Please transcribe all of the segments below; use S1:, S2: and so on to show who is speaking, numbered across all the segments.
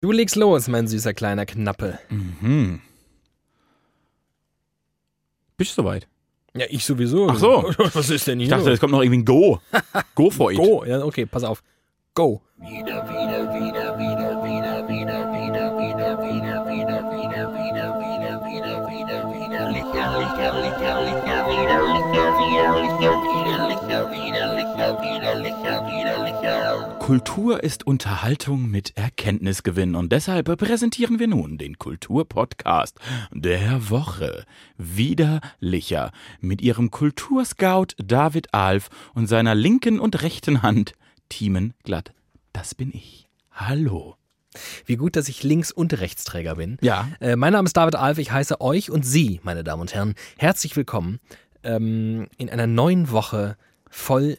S1: Du legst los, mein süßer kleiner Knappe.
S2: Mhm. Bist du soweit?
S1: Ja, ich sowieso.
S2: Ach so.
S1: Was ist denn hier?
S2: Ich dachte, es kommt noch irgendwie ein Go. Go for it.
S1: Go. Ja, okay, pass auf. Go.
S2: Kultur ist Unterhaltung mit Erkenntnisgewinn und deshalb präsentieren wir nun den Kulturpodcast der Woche. Widerlicher mit ihrem Kulturscout David Alf und seiner linken und rechten Hand Thiemen Glatt. Das bin ich. Hallo.
S1: Wie gut, dass ich Links- und Rechtsträger bin.
S2: Ja.
S1: Äh, mein Name ist David Alf. Ich heiße euch und Sie, meine Damen und Herren, herzlich willkommen ähm, in einer neuen Woche voll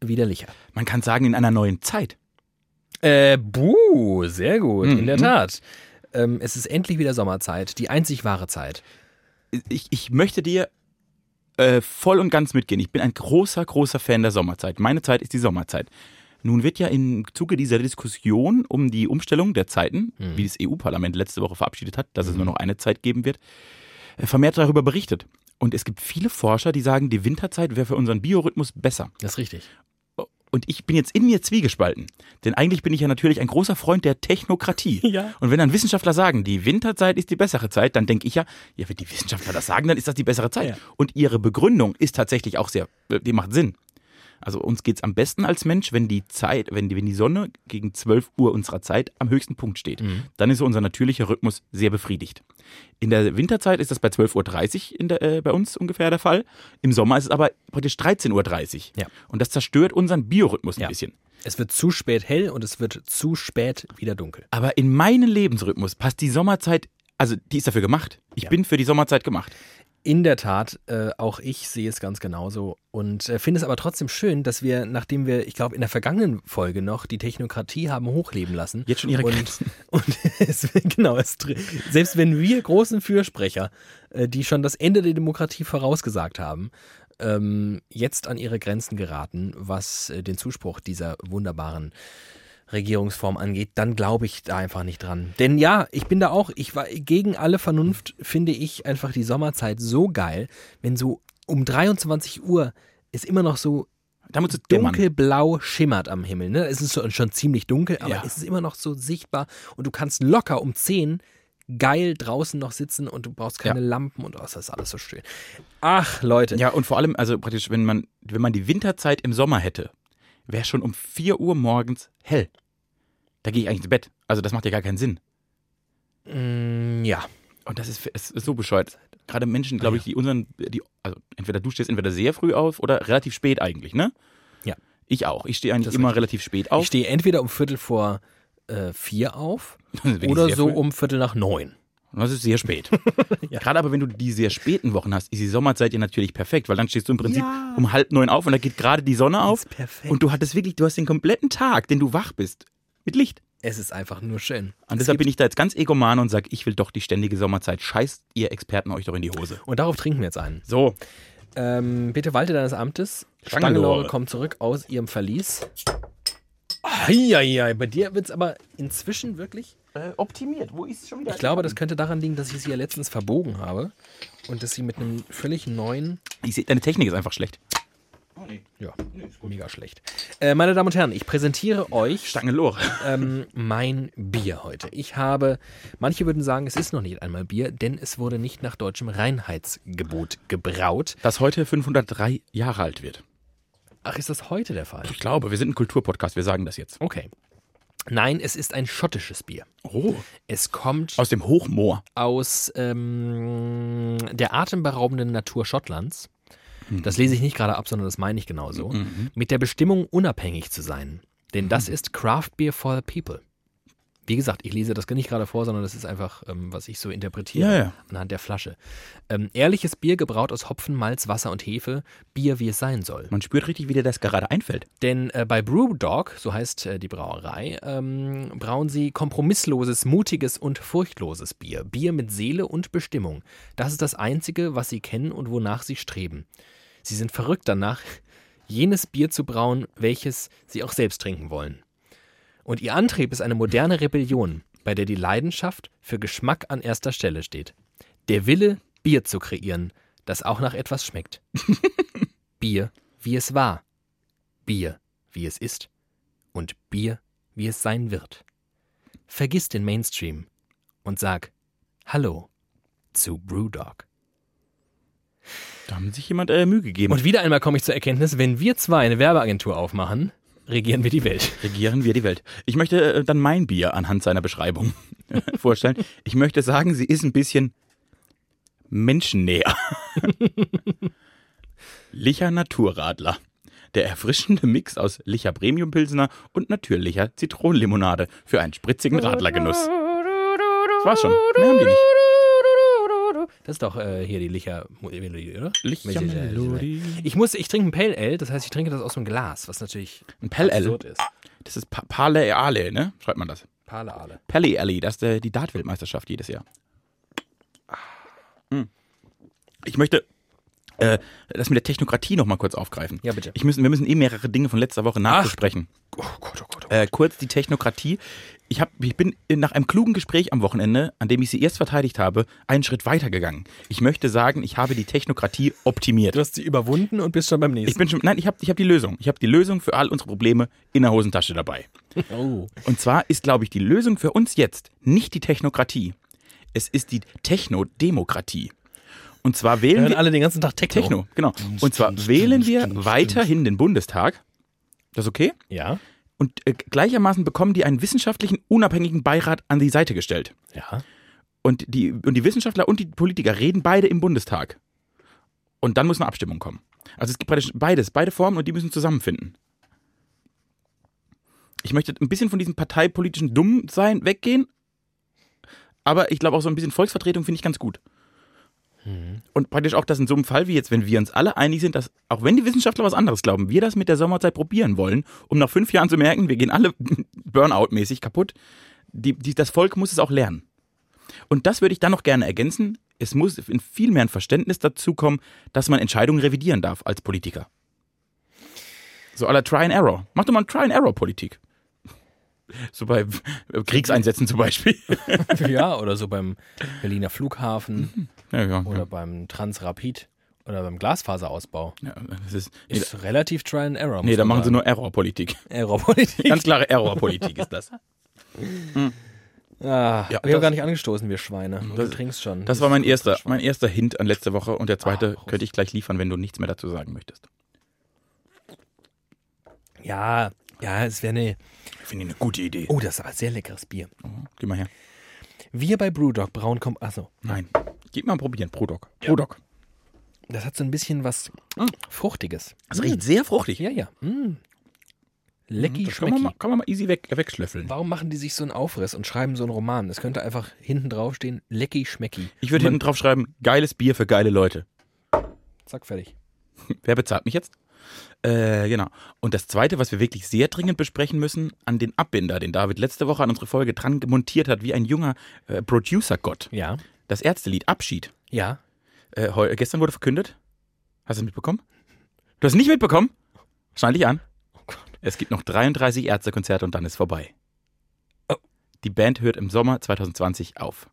S1: widerlicher.
S2: Man kann sagen, in einer neuen Zeit.
S1: Äh, buh, sehr gut, in der
S2: Mhm.
S1: Tat. Ähm, es ist endlich wieder Sommerzeit, die einzig wahre Zeit.
S2: Ich, ich möchte dir äh, voll und ganz mitgehen. Ich bin ein großer, großer Fan der Sommerzeit. Meine Zeit ist die Sommerzeit. Nun wird ja im Zuge dieser Diskussion um die Umstellung der Zeiten,
S1: Mhm.
S2: wie das EU-Parlament letzte Woche verabschiedet hat, dass es nur noch eine Zeit geben wird, äh, vermehrt darüber berichtet. Und es gibt viele Forscher, die sagen, die Winterzeit wäre für unseren Biorhythmus besser.
S1: Das ist richtig.
S2: Und ich bin jetzt in mir zwiegespalten. Denn eigentlich bin ich ja natürlich ein großer Freund der Technokratie.
S1: Ja.
S2: Und wenn dann Wissenschaftler sagen, die Winterzeit ist die bessere Zeit, dann denke ich ja, ja, wenn die Wissenschaftler das sagen, dann ist das die bessere Zeit.
S1: Ja.
S2: Und ihre Begründung ist tatsächlich auch sehr, äh, die macht Sinn. Also uns geht's am besten als Mensch, wenn die Zeit, wenn die, wenn die Sonne gegen 12 Uhr unserer Zeit am höchsten Punkt steht. Dann ist so unser natürlicher Rhythmus sehr befriedigt. In der Winterzeit ist das bei 12.30 Uhr in der, äh, bei uns ungefähr der Fall. Im Sommer ist es aber praktisch 13.30 Uhr.
S1: Ja.
S2: Und das zerstört unseren Biorhythmus ein
S1: Ja.
S2: bisschen.
S1: Es wird zu spät hell und es wird zu spät wieder dunkel.
S2: Aber in meinen Lebensrhythmus passt die Sommerzeit, also die ist dafür gemacht. Ich
S1: Ja.
S2: bin für die Sommerzeit gemacht.
S1: In der Tat, äh, auch ich sehe es ganz genauso und äh, finde es aber trotzdem schön, dass wir, nachdem wir, ich glaube, in der vergangenen Folge noch die Technokratie haben hochleben lassen.
S2: Jetzt schon ihre
S1: und,
S2: Grenzen.
S1: und es, genau, es, selbst wenn wir großen Fürsprecher, äh, die schon das Ende der Demokratie vorausgesagt haben, ähm, jetzt an ihre Grenzen geraten, was äh, den Zuspruch dieser wunderbaren Regierungsform angeht, dann glaube ich da einfach nicht dran. Denn ja, ich bin da auch, ich war gegen alle Vernunft, finde ich einfach die Sommerzeit so geil, wenn so um 23 Uhr es immer noch so dunkelblau schimmert am Himmel. Ne? Es ist schon, ziemlich dunkel, aber
S2: Ja.
S1: es ist immer noch so sichtbar und du kannst locker um 10 geil draußen noch sitzen und du brauchst keine Lampen und oh, das ist alles so schön. Ach, Leute.
S2: Ja, und vor allem, also praktisch, wenn man, wenn man die Winterzeit im Sommer hätte, wäre schon um 4 Uhr morgens hell. Da gehe ich eigentlich ins Bett. Also das macht ja gar keinen Sinn.
S1: Mm, ja.
S2: Und das ist, ist so bescheuert. Gerade Menschen, glaube
S1: Ah,
S2: ich, die unseren, die, also entweder du stehst entweder sehr früh auf oder relativ spät eigentlich, ne?
S1: Ja.
S2: Ich auch. Ich stehe eigentlich
S1: Das
S2: immer
S1: richtig.
S2: relativ spät
S1: Ich
S2: auf.
S1: stehe entweder um Viertel vor äh, vier auf oder so
S2: früh.
S1: um Viertel nach neun.
S2: Und das ist sehr spät.
S1: Ja.
S2: Gerade aber wenn du die sehr späten Wochen hast, ist die Sommerzeit ja natürlich perfekt, weil dann stehst du im Prinzip
S1: Ja.
S2: um halb neun auf und da geht gerade die Sonne auf.
S1: ist perfekt.
S2: Und du hattest wirklich, du hast den kompletten Tag, den du wach bist, mit Licht.
S1: Es ist einfach nur schön.
S2: Und
S1: Es
S2: deshalb bin ich da jetzt ganz egoman und sage, ich will doch die ständige Sommerzeit. Scheißt ihr Experten euch doch in die Hose.
S1: und darauf trinken wir jetzt einen.
S2: So.
S1: Ähm, bitte walte deines Amtes.
S2: Stangenlore
S1: kommt zurück aus ihrem Verlies. Eieiei, bei dir wird es aber inzwischen wirklich.
S2: Äh, optimiert. Wo ist schon wieder?
S1: Ich glaube, das könnte daran liegen, dass ich sie ja letztens verbogen habe und dass sie mit einem völlig neuen.
S2: Ich sehe, deine Technik ist einfach schlecht.
S1: Ja, mega schlecht. Äh, meine Damen und Herren, ich präsentiere euch
S2: Stangelore.
S1: ähm, mein Bier heute. Ich habe, manche würden sagen, es ist noch nicht einmal Bier, denn es wurde nicht nach deutschem Reinheitsgebot gebraut.
S2: Das heute 503 Jahre alt wird.
S1: Ach, ist das heute der Fall?
S2: Ich glaube, wir sind ein Kulturpodcast, wir sagen das jetzt.
S1: Okay. Nein, es ist ein schottisches Bier.
S2: Oh.
S1: Es kommt
S2: Aus dem Hochmoor.
S1: aus ähm, der atemberaubenden Natur Schottlands. Das lese ich nicht gerade ab, sondern das meine ich genauso. Mit der Bestimmung, unabhängig zu sein. Denn das ist Craft Beer for the People. Wie gesagt, ich lese das nicht gerade vor, sondern das ist einfach, ähm, was ich so interpretiere
S2: Ja, ja.
S1: anhand der Flasche. Ähm, ehrliches Bier gebraut aus Hopfen, Malz, Wasser und Hefe. Bier, wie es sein soll.
S2: Man spürt richtig, wie dir das gerade einfällt.
S1: Denn äh, bei Brewdog, so heißt äh, die Brauerei, ähm, brauen sie kompromissloses, mutiges und furchtloses Bier. Bier mit Seele und Bestimmung. Das ist das Einzige, was sie kennen und wonach sie streben. Sie sind verrückt danach, jenes Bier zu brauen, welches sie auch selbst trinken wollen. Und ihr Antrieb ist eine moderne Rebellion. bei der die Leidenschaft für Geschmack an erster Stelle steht. Der Wille, Bier zu kreieren, das auch nach etwas schmeckt. Bier, wie es war. Bier, wie es ist. Und Bier, wie es sein wird. Vergiss den Mainstream und sag Hallo zu Brewdog.
S2: Da haben sich jemand äh, Mühe gegeben.
S1: Und wieder einmal komme ich zur Erkenntnis, wenn wir zwei eine Werbeagentur aufmachen, regieren wir die Welt.
S2: Regieren wir die Welt. Ich möchte äh, dann mein Bier anhand seiner Beschreibung vorstellen. Ich möchte sagen, sie ist ein bisschen menschennäher. Licher Naturradler. Der erfrischende Mix aus Licher Premium Pilsener und natürlicher Zitronenlimonade für einen spritzigen Radlergenuss. Das war's schon. Mehr haben die nicht.
S1: Das ist doch äh, hier die Licher Melodie, oder?
S2: Licher Melodie.
S1: Ich muss, ich trinke ein Pale Ale, das heißt, ich trinke das aus einem Glas, was natürlich
S2: Ein Pale Ale.
S1: ist.
S2: Das ist Pa- Pale Ale, ne? Schreibt man das.
S1: Pale Ale.
S2: Pale Ale, das ist äh, die Dartweltmeisterschaft jedes Jahr. Hm. Ich möchte äh, das mit der Technokratie noch mal kurz aufgreifen.
S1: Ja, bitte.
S2: Ich müssen, wir müssen eh mehrere Dinge von letzter Woche nachbesprechen.
S1: Oh Gott, oh Gott, oh Gott.
S2: Äh, kurz die Technokratie. Ich, hab, ich bin nach einem klugen Gespräch am Wochenende, an dem ich sie erst verteidigt habe, einen Schritt weitergegangen. Ich möchte sagen, ich habe die Technokratie optimiert.
S1: Du hast sie überwunden und bist schon beim nächsten.
S2: Ich bin schon, nein, ich habe ich hab die Lösung. Ich habe die Lösung für all unsere Probleme in der Hosentasche dabei.
S1: oh.
S2: Und zwar ist, glaube ich, die Lösung für uns jetzt nicht die Technokratie. Es ist die Technodemokratie. Und zwar
S1: Wir
S2: wählen
S1: hören
S2: wir
S1: alle den ganzen Tag Techno.
S2: Techno, genau. Und zwar wählen wir weiterhin den Bundestag. Das ist okay?
S1: Ja,
S2: Und äh, gleichermaßen bekommen die einen wissenschaftlichen, unabhängigen Beirat an die Seite gestellt.
S1: ja.
S2: Und die, und die Wissenschaftler und die Politiker reden beide im Bundestag. Und dann muss eine Abstimmung kommen. Also es gibt praktisch beides, beide Formen und die müssen zusammenfinden. Ich möchte ein bisschen von diesem parteipolitischen Dummsein weggehen, aber ich glaube auch so ein bisschen Volksvertretung finde ich ganz gut. Und praktisch auch, dass in so einem Fall wie jetzt, wenn wir uns alle einig sind, dass auch wenn die Wissenschaftler was anderes glauben, wir das mit der Sommerzeit probieren wollen, um nach fünf Jahren zu merken, wir gehen alle Burnout-mäßig kaputt. Die, die, das Volk muss es auch lernen. Und das würde ich dann noch gerne ergänzen. Es muss in viel mehr ein Verständnis dazu kommen, dass man Entscheidungen revidieren darf als Politiker. So aller Try and Error. Mach doch mal Try and Error Politik. So bei Kriegseinsätzen zum Beispiel.
S1: ja, oder so beim Berliner Flughafen
S2: Ja, ja,
S1: oder
S2: ja.
S1: beim Transrapid oder beim Glasfaserausbau.
S2: ja das ist, nee,
S1: Ist relativ Try and Error.
S2: nee, da machen sie nur Error-Politik.
S1: Errorpolitik.
S2: Ganz klare Error-Politik ist das.
S1: Ah,
S2: Ja,
S1: wir haben gar nicht angestoßen, wir Schweine. Und
S2: Das-
S1: du trinkst schon.
S2: Das war mein erster, mein erster Hint an letzte Woche und der zweite
S1: Ah,
S2: könnte ich gleich liefern, wenn du nichts mehr dazu sagen möchtest.
S1: Ja, ja, es wäre eine.
S2: Ich finde eine gute Idee.
S1: Oh, das ist aber sehr leckeres Bier.
S2: Geh mal her.
S1: Wir bei Brewdog brauen kommt. Achso,
S2: Nein. Gib mal probieren. Prodog. Prodog.
S1: das hat so ein bisschen was
S2: Mm.
S1: Fruchtiges.
S2: Das riecht sehr fruchtig.
S1: Ja, ja. Mm. Lecki,
S2: Das kann man, mal, kann man mal easy weg, wegschlöffeln.
S1: Warum machen die sich so einen Aufriss und schreiben so einen Roman? Es könnte einfach hinten drauf stehen, Lecki, Schmecki.
S2: Ich würde hinten drauf schreiben, geiles Bier für geile Leute.
S1: Zack, fertig.
S2: Wer bezahlt mich jetzt? Äh, genau. Und das Zweite, was wir wirklich sehr dringend besprechen müssen, an den Abbinder, den David letzte Woche an unsere Folge dran montiert hat, wie ein junger äh, Producer-Gott.
S1: Ja,
S2: Das Ärztelied Abschied.
S1: ja.
S2: Äh, heu, gestern wurde verkündet. Hast du es mitbekommen? Du hast es nicht mitbekommen? Schneid dich an.
S1: Oh Gott.
S2: Es gibt noch 33 Ärztekonzerte und dann ist vorbei.
S1: Oh.
S2: Die Band hört im Sommer 2020 auf.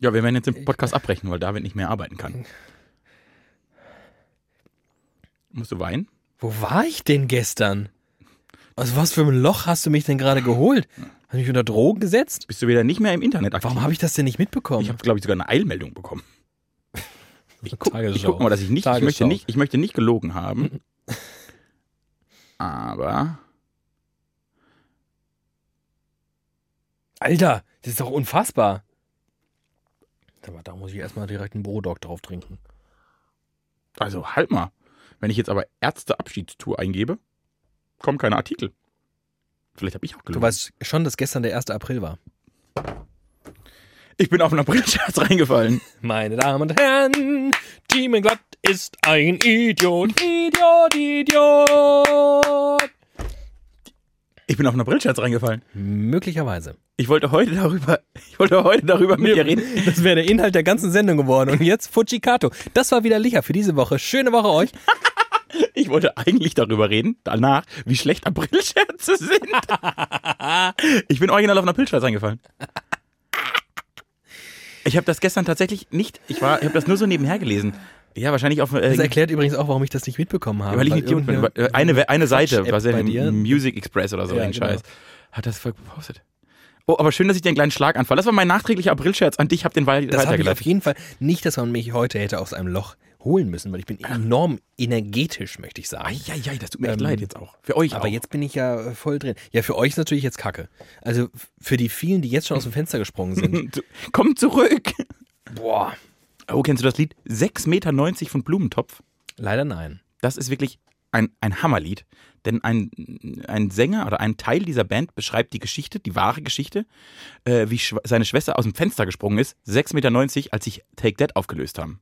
S2: Ja, wir werden jetzt den Podcast abbrechen, weil David nicht mehr arbeiten kann. Musst du weinen?
S1: Wo war ich denn gestern? Aus was für einem Loch hast du mich denn gerade geholt? Hast du mich unter Drogen gesetzt?
S2: Bist du wieder nicht mehr im Internet aktiv?
S1: Warum habe ich das denn nicht mitbekommen?
S2: Ich habe, glaube ich, sogar eine Eilmeldung bekommen. Ich guck, ich
S1: Tagesschau.
S2: guck mal, dass ich nicht, ich möchte nicht, ich möchte nicht gelogen haben. Aber
S1: Alter, das ist doch unfassbar. Aber da muss ich erstmal direkt einen Brodog drauf trinken.
S2: also halt mal. Wenn ich jetzt aber Ärzteabschiedstour eingebe, kommen keine Artikel. Vielleicht habe ich auch
S1: Du
S2: gelogen.
S1: weißt schon, dass gestern der 1. April war.
S2: ich bin auf einen Aprilscherz reingefallen.
S1: Meine Damen und Herren, Team Glatt ist ein Idiot, Idiot, Idiot.
S2: Ich bin auf einer Brillscherz reingefallen.
S1: Möglicherweise.
S2: Ich wollte heute darüber, ich wollte heute darüber mit dir reden.
S1: Das wäre der Inhalt der ganzen Sendung geworden. Und jetzt Fujikato. Das war wieder Licher für diese Woche. Schöne Woche euch.
S2: Ich wollte eigentlich darüber reden, danach, wie schlecht Aprilscherze sind. Ich bin original auf einer Aprilscherz reingefallen. Ich habe das gestern tatsächlich nicht, ich war, ich habe das nur so nebenher gelesen. Ja, wahrscheinlich auf.
S1: Das
S2: Äh,
S1: erklärt übrigens auch, warum ich das nicht mitbekommen habe.
S2: weil ich bin.
S1: irgendeine
S2: Eine, eine Seite, was ja. Music Express oder so,
S1: Ja,
S2: ein
S1: genau.
S2: Scheiß, hat das voll gepostet. Oh, aber schön, dass ich dir einen kleinen Schlaganfall. Das war mein nachträglicher Aprilscherz an dich, hab den wei-
S1: Das habe ich auf
S2: weitergeleitet.
S1: jeden Fall nicht, dass man mich heute hätte aus einem Loch holen müssen, weil ich bin enorm energetisch, möchte ich sagen.
S2: Eieiei, das tut mir echt
S1: Ähm,
S2: leid jetzt auch. Für euch
S1: Aber
S2: auch.
S1: jetzt bin ich ja äh, voll drin. Ja, für euch ist natürlich jetzt Kacke. Also für die vielen, die jetzt schon aus dem Fenster gesprungen sind.
S2: Komm zurück.
S1: Boah.
S2: Oh, kennst du das Lied? 6,90 Meter von Blumentopf.
S1: Leider nein.
S2: Das ist wirklich ein, ein Hammerlied. Denn ein, ein Sänger oder ein Teil dieser Band beschreibt die Geschichte, die wahre Geschichte, äh, wie seine Schwester aus dem Fenster gesprungen ist, 6,90 Meter, als sich Take That aufgelöst haben.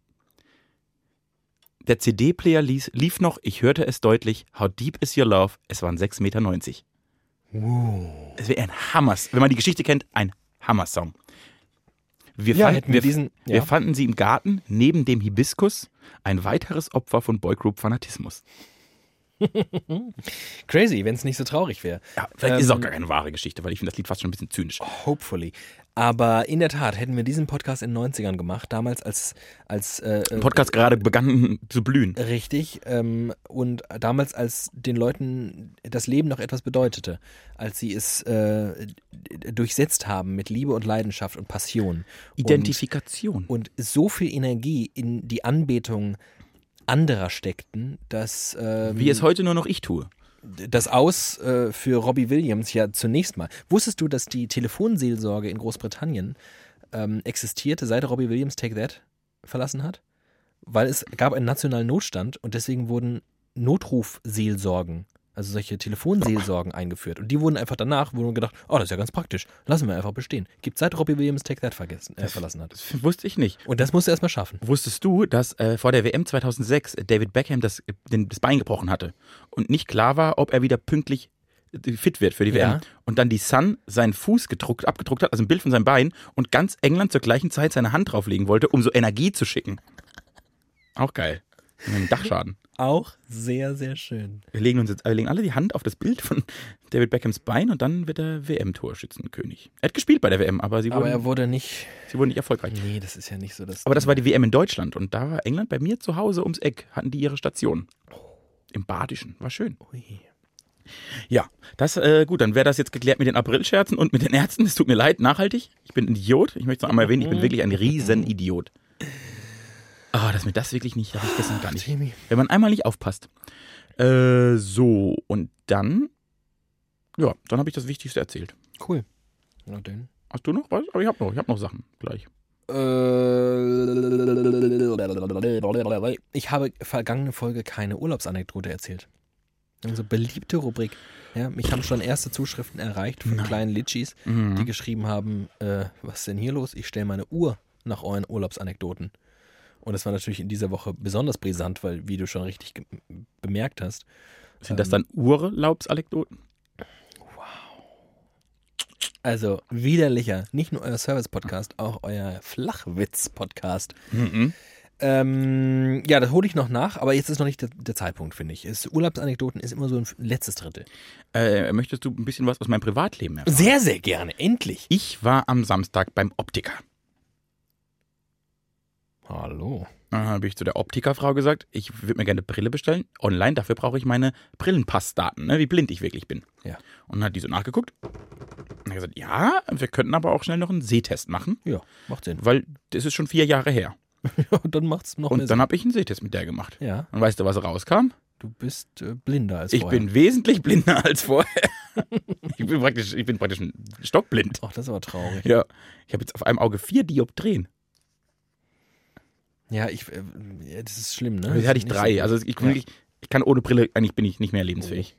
S2: Der CD-Player lief, noch, ich hörte es deutlich, How Deep Is Your Love? Es waren 6,90 Meter. Es wäre ein Hammers, wenn man die Geschichte kennt, ein Hammersong. Wir,
S1: Ja,
S2: fanden,
S1: wir
S2: wir,
S1: diesen-
S2: wir
S1: ja.
S2: fanden sie im Garten neben dem Hibiskus, ein weiteres Opfer von Boygroup-Fanatismus.
S1: Crazy, wenn es nicht so traurig wäre.
S2: Ja, vielleicht ist es auch
S1: Ähm,
S2: gar keine wahre Geschichte, weil ich finde das Lied fast schon ein bisschen zynisch.
S1: Hopefully. Aber in der Tat hätten wir diesen Podcast in den 90ern gemacht, damals als, als äh,
S2: Der Podcast gerade begann zu blühen.
S1: Richtig. Ähm, und damals, als den Leuten das Leben noch etwas bedeutete, als sie es äh, durchsetzt haben mit Liebe und Leidenschaft und Passion.
S2: Identifikation.
S1: Und, und so viel Energie in die Anbetung anderer steckten, dass ähm,
S2: Wie es heute nur noch ich tue.
S1: Das Aus äh, für Robbie Williams ja zunächst mal. Wusstest du, dass die Telefonseelsorge in Großbritannien ähm, existierte, seit Robbie Williams Take That verlassen hat? Weil es gab einen nationalen Notstand und deswegen wurden Notrufseelsorgen, also solche Telefonseelsorgen eingeführt. Und die wurden einfach danach, wurden gedacht, oh, das ist ja ganz praktisch, lassen wir einfach bestehen. Gibt seit Robbie Williams Take That vergessen, äh, verlassen hat.
S2: Das wusste ich nicht.
S1: Und das musst du erstmal schaffen.
S2: Wusstest du, dass äh, vor der WM 2006 David Beckham das, den, das Bein gebrochen hatte und nicht klar war, ob er wieder pünktlich äh, fit wird für die
S1: Ja.
S2: WM? Und dann die Sun seinen Fuß gedruckt, abgedruckt hat, also ein Bild von seinem Bein und ganz England zur gleichen Zeit seine Hand drauflegen wollte, um so Energie zu schicken. Auch geil. Mit einem Dachschaden.
S1: Auch sehr, sehr schön.
S2: Wir legen uns jetzt, wir legen alle die Hand auf das Bild von David Beckhams Bein und dann wird er WM-Torschützenkönig. Er hat gespielt bei der WM, aber sie
S1: Aber
S2: wurden,
S1: er wurde nicht.
S2: sie wurden nicht erfolgreich.
S1: Nee, das ist ja nicht so das.
S2: Aber das war die WM in Deutschland und da war England bei mir zu Hause ums Eck, hatten die ihre Station. Im Badischen, war schön.
S1: Ui.
S2: Ja, das, äh, gut, dann wäre das jetzt geklärt mit den Aprilscherzen und mit den Ärzten. Es tut mir leid, nachhaltig. Ich bin ein Idiot. Ich möchte es noch einmal erwähnen, ich bin wirklich ein Riesenidiot. Ah, dass mir das wirklich nicht, habe ich gestern gar nicht.
S1: Timmy.
S2: Wenn man einmal nicht aufpasst. Äh, so, und dann, ja, dann habe ich das Wichtigste erzählt.
S1: Cool. Na denn.
S2: Hast du noch was? Aber ich habe noch, ich habe noch Sachen gleich.
S1: Äh, Ich habe vergangene Folge keine Urlaubsanekdote erzählt. Also beliebte Rubrik. Ja, mich haben schon erste Zuschriften erreicht von kleinen Litchis,
S2: Mhm.
S1: die geschrieben haben, äh, was ist denn hier los? Ich stelle meine Uhr nach euren Urlaubsanekdoten. Und das war natürlich in dieser Woche besonders brisant, weil, wie du schon richtig bemerkt hast,
S2: Sind das dann Urlaubsanekdoten?
S1: also widerlicher, nicht nur euer Service-Podcast, auch euer Flachwitz-Podcast.
S2: Mhm.
S1: Ähm, ja, das hole ich noch nach, aber jetzt ist noch nicht der, der Zeitpunkt, finde ich. Es, Urlaubsanekdoten ist immer so ein letztes Drittel.
S2: Äh, möchtest du ein bisschen was aus meinem Privatleben erfahren?
S1: Sehr, sehr gerne, endlich.
S2: Ich war am Samstag beim Optiker.
S1: Hallo.
S2: Dann habe ich zu der Optikerfrau gesagt, ich würde mir gerne eine Brille bestellen. Online, dafür brauche ich meine Brillenpassdaten, ne, wie blind ich wirklich bin.
S1: Ja.
S2: Und dann hat die so nachgeguckt. Und hat gesagt, ja, wir könnten aber auch schnell noch einen Sehtest machen,
S1: Ja, macht Sinn.
S2: weil das ist schon vier Jahre her.
S1: Ja, dann macht's noch
S2: Und dann habe ich einen Sehtest mit der gemacht.
S1: Ja,
S2: Und weißt du, was rauskam?
S1: du bist äh, blinder als
S2: Ich
S1: vorher.
S2: bin wesentlich blinder als vorher. ich, bin praktisch, ich bin praktisch ein stockblind.
S1: Ach, das ist aber traurig.
S2: Ja. Ich habe jetzt auf einem Auge vier Dioptrien.
S1: Ja, ich, äh, das ist schlimm, ne?
S2: Jetzt hatte ich
S1: Nicht
S2: drei.
S1: so-
S2: Also ich,
S1: Ja.
S2: wirklich, ich kann ohne Brille, eigentlich bin ich nicht mehr lebensfähig.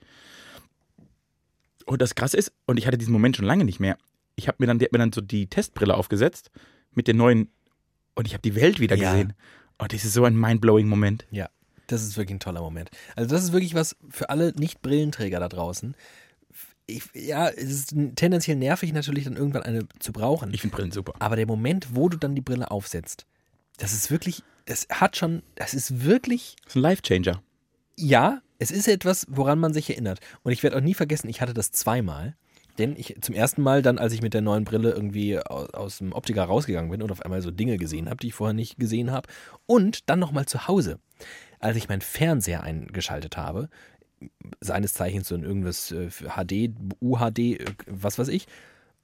S2: Und das Krasse ist, und ich hatte diesen Moment schon lange nicht mehr. Ich habe mir dann, die hat mir dann so die Testbrille aufgesetzt mit den neuen, und ich habe die Welt wieder
S1: Ja.
S2: gesehen. Und das ist so ein mindblowing Moment.
S1: Ja, das ist wirklich ein toller Moment. Also das ist wirklich was für alle Nicht-Brillenträger da draußen. ich, ja, es ist tendenziell nervig natürlich dann irgendwann eine zu brauchen.
S2: Ich finde Brillen super.
S1: Aber der Moment, wo du dann die Brille aufsetzt, das ist wirklich, das hat schon, das ist wirklich,
S2: Das ist ein Life-Changer.
S1: ja, es ist etwas, woran man sich erinnert. Und ich werde auch nie vergessen, ich hatte das zweimal. Denn ich zum ersten Mal dann, als ich mit der neuen Brille irgendwie aus, aus dem Optiker rausgegangen bin und auf einmal so Dinge gesehen habe, die ich vorher nicht gesehen habe. Und dann nochmal zu Hause, als ich meinen Fernseher eingeschaltet habe, seines Zeichens so in irgendwas äh, für HD, UHD, äh, was weiß ich.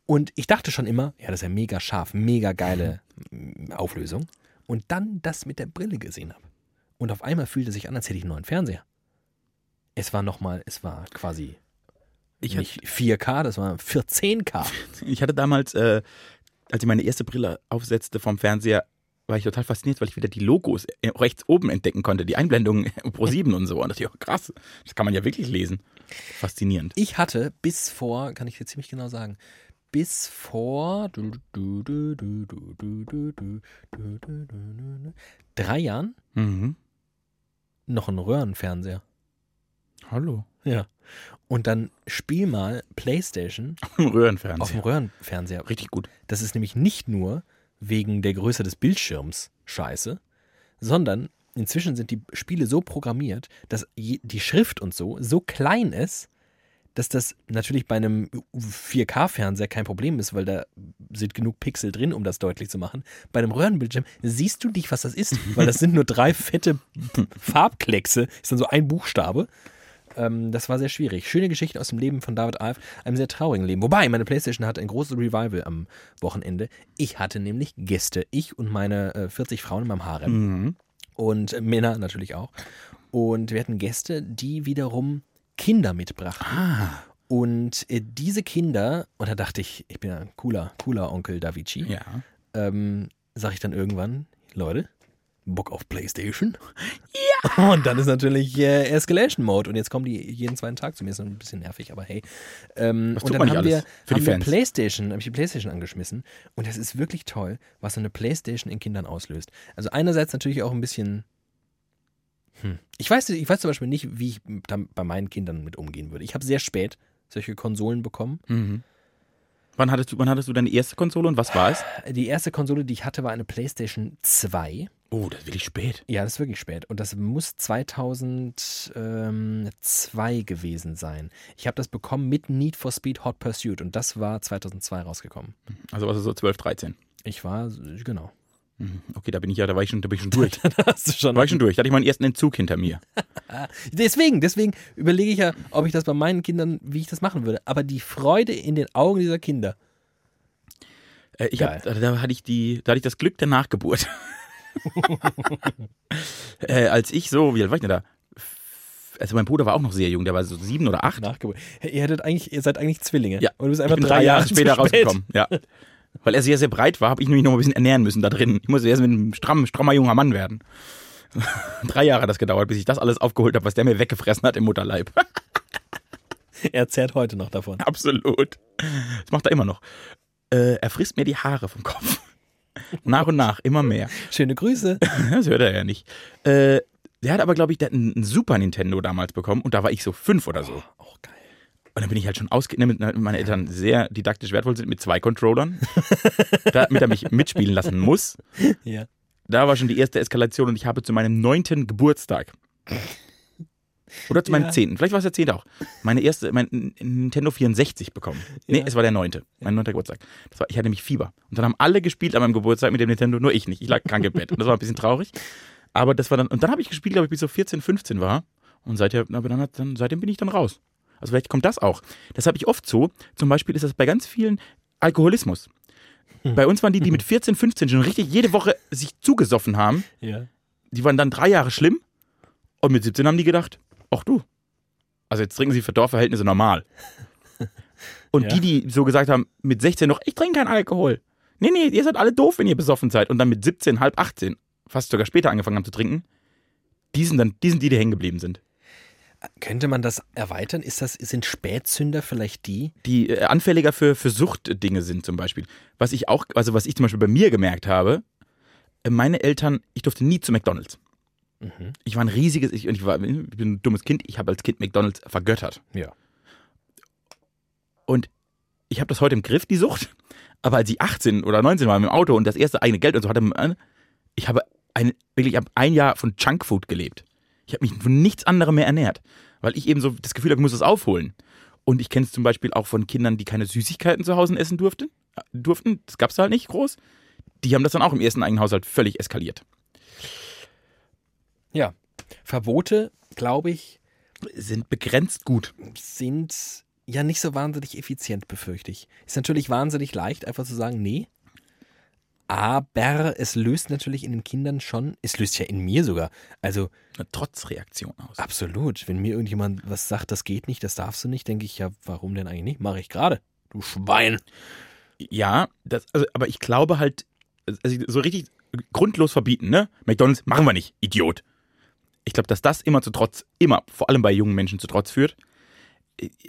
S1: Und ich dachte schon immer, ja, das ist ja mega scharf, mega geile Auflösung. Und dann das mit der Brille gesehen habe. Und auf einmal fühlte es sich an, als hätte ich einen neuen Fernseher. Es war nochmal, es war quasi
S2: Ich, hatte-
S1: nicht 4K, das war 14K.
S2: ich hatte damals, äh, als ich meine erste Brille aufsetzte vom Fernseher, war ich total fasziniert, weil ich wieder die Logos äh, rechts oben entdecken konnte, die Einblendungen Pro 7 und so. Und dachte ich, oh, krass, das kann man ja wirklich lesen. Faszinierend.
S1: Ich hatte bis vor, kann ich dir ziemlich genau sagen, bis vor drei Jahren
S2: mhm.
S1: noch einen Röhrenfernseher.
S2: Hallo.
S1: Ja. Und dann spiel mal Playstation
S2: Röhrenfernseher.
S1: Auf dem
S2: Röhrenfernseher. Richtig gut.
S1: Das ist nämlich nicht nur wegen der Größe des Bildschirms scheiße, sondern inzwischen sind die Spiele so programmiert, dass die Schrift und so so klein ist, dass das natürlich bei einem 4K-Fernseher kein Problem ist, weil da sind genug Pixel drin, um das deutlich zu machen. Bei einem Röhrenbildschirm siehst du nicht, was das ist, weil das sind nur drei fette Farbkleckse, ist dann so ein Buchstabe. Ähm, das war sehr schwierig. Schöne Geschichte aus dem Leben von David Alf, einem sehr traurigen Leben. Wobei, meine Playstation hatte ein großes Revival am Wochenende. Ich hatte nämlich Gäste, ich und meine äh, 40 Frauen in meinem Harem
S2: Mhm.
S1: und Männer natürlich auch. Und wir hatten Gäste, die wiederum Kinder mitbrachten.
S2: Ah,
S1: Und äh, diese Kinder, und da dachte ich, ich bin ein cooler, cooler Onkel Davici,
S2: ja.
S1: ähm, sag ich dann irgendwann, Leute, Bock auf Playstation? Ja! Und dann ist natürlich äh, Escalation Mode und jetzt kommen die jeden zweiten Tag zu mir, ist ein bisschen nervig, aber hey. Ähm,
S2: Was
S1: und dann haben wir,
S2: für die
S1: haben wir
S2: Fans?
S1: Playstation, habe ich die Playstation angeschmissen und das ist wirklich toll, was so eine Playstation in Kindern auslöst. Also einerseits natürlich auch ein bisschen hm. Ich weiß, ich weiß zum Beispiel nicht, wie ich dann bei meinen Kindern mit umgehen würde. Ich habe sehr spät solche Konsolen bekommen.
S2: Mhm. Wann hattest, du, wann hattest du deine erste Konsole und was war es?
S1: Die erste Konsole, die ich hatte, war eine PlayStation 2.
S2: Oh, das ist wirklich spät.
S1: Ja, das ist wirklich spät. Und das muss 2002 gewesen sein. Ich habe das bekommen mit Need for Speed Hot Pursuit und das war 2002 rausgekommen.
S2: Also was so 12, 13.
S1: Ich war, genau.
S2: Mhm. Okay, da bin ich ja, da war ich schon, da bin ich schon durch.
S1: Da hast du schon.
S2: Da war ich schon durch. Da hatte ich meinen ersten Entzug hinter mir.
S1: Deswegen, deswegen überlege ich ja, ob ich das bei meinen Kindern, wie ich das machen würde. Aber die Freude in den Augen dieser Kinder.
S2: Äh, ich hab, da hatte ich die, da hatte ich das Glück der Nachgeburt. äh, als ich so, wie alt war ich denn da? Also mein Bruder war auch noch sehr jung, der war so sieben oder acht.
S1: Nachgeburt. Ihr hättet eigentlich, ihr seid eigentlich Zwillinge.
S2: Ja,
S1: Und du bist einfach
S2: bin
S1: drei, Jahre
S2: später
S1: zu spät.
S2: rausgekommen. Ja. Weil er sehr, sehr breit war, habe ich mich noch ein bisschen ernähren müssen da drin. Ich musste erst mit einem stramm, strammer junger Mann werden. Drei Jahre hat das gedauert, bis ich das alles aufgeholt habe, was der mir weggefressen hat im Mutterleib.
S1: Er zerrt heute noch davon.
S2: Absolut. Das macht er immer noch. Äh, er frisst mir die Haare vom Kopf. Nach und nach, immer mehr.
S1: Schöne Grüße.
S2: Das hört er ja nicht. Äh, der hat aber, glaube ich, der hat einen Super Nintendo damals bekommen und da war ich so fünf oder so. Und dann bin ich halt schon ausge... ne, Meine Eltern sehr didaktisch wertvoll sind mit zwei Controllern, damit er mich mitspielen lassen muss.
S1: Ja.
S2: Da war schon die erste Eskalation und ich habe zu meinem neunten Geburtstag oder zu meinem
S1: Ja.
S2: zehnten, vielleicht war es der zehnte auch, meine erste, mein Nintendo 64 bekommen. Nee,
S1: Ja.
S2: es war der neunte, mein neunter Geburtstag. War, ich hatte nämlich Fieber. Und dann haben alle gespielt an meinem Geburtstag mit dem Nintendo, nur ich nicht. Ich lag krank im Bett. Und das war ein bisschen traurig. Aber das war dann, und dann habe ich gespielt, glaube ich, bis so 14, 15 war. Und seither, dann, hat- dann, seitdem bin ich dann raus. Also vielleicht kommt das auch. Das habe ich oft so. Zum Beispiel ist das bei ganz vielen Alkoholismus. Bei uns waren die, die mit 14, 15 schon richtig jede Woche sich zugesoffen haben,
S1: Ja.
S2: die waren dann drei Jahre schlimm. Und mit 17 haben die gedacht, ach du, also jetzt trinken sie für Dorfverhältnisse normal. Und
S1: Ja.
S2: die, die so gesagt haben, mit 16 noch, ich trinke keinen Alkohol. Nee, nee, ihr seid alle doof, wenn ihr besoffen seid. Und dann mit 17, halb 18, fast sogar später angefangen haben zu trinken, die sind dann, die sind die, die hängen geblieben sind.
S1: Könnte man das erweitern? Ist das, sind Spätzünder vielleicht die?
S2: Die äh, anfälliger für, für Suchtdinge sind zum Beispiel. Was ich auch, also was ich zum Beispiel bei mir gemerkt habe, äh, meine Eltern, ich durfte nie zu McDonalds.
S1: Mhm.
S2: Ich war ein riesiges, ich, ich, war, ich bin ein dummes Kind, ich habe als Kind McDonalds vergöttert.
S1: Ja.
S2: Und ich habe das heute im Griff, die Sucht. Aber als ich 18 oder 19 war mit dem Auto und das erste eigene Geld und so hatte, ich habe ein, wirklich ab ein Jahr von Junkfood gelebt. Ich habe mich von nichts anderem mehr ernährt, weil ich eben so das Gefühl habe, ich muss das aufholen. Und ich kenne es zum Beispiel auch von Kindern, die keine Süßigkeiten zu Hause essen durften. durften. Das gab es halt nicht groß. Die haben das dann auch im ersten eigenen Haushalt völlig eskaliert.
S1: Ja. Verbote, glaube ich,
S2: sind begrenzt gut.
S1: Sind ja nicht so wahnsinnig effizient, befürchte ich. Ist natürlich wahnsinnig leicht, einfach zu sagen, nee. Aber es löst natürlich in den Kindern schon, es löst ja in mir sogar, also
S2: eine Trotzreaktion aus.
S1: Absolut. Wenn mir irgendjemand was sagt, das geht nicht, das darfst du nicht, denke ich, ja, warum denn eigentlich nicht? Mache ich gerade. Du Schwein.
S2: Ja, das, also, aber ich glaube halt, also so richtig grundlos verbieten, ne? McDonalds machen wir nicht, Idiot. Ich glaube, dass das immer zu Trotz, immer, vor allem bei jungen Menschen zu Trotz führt.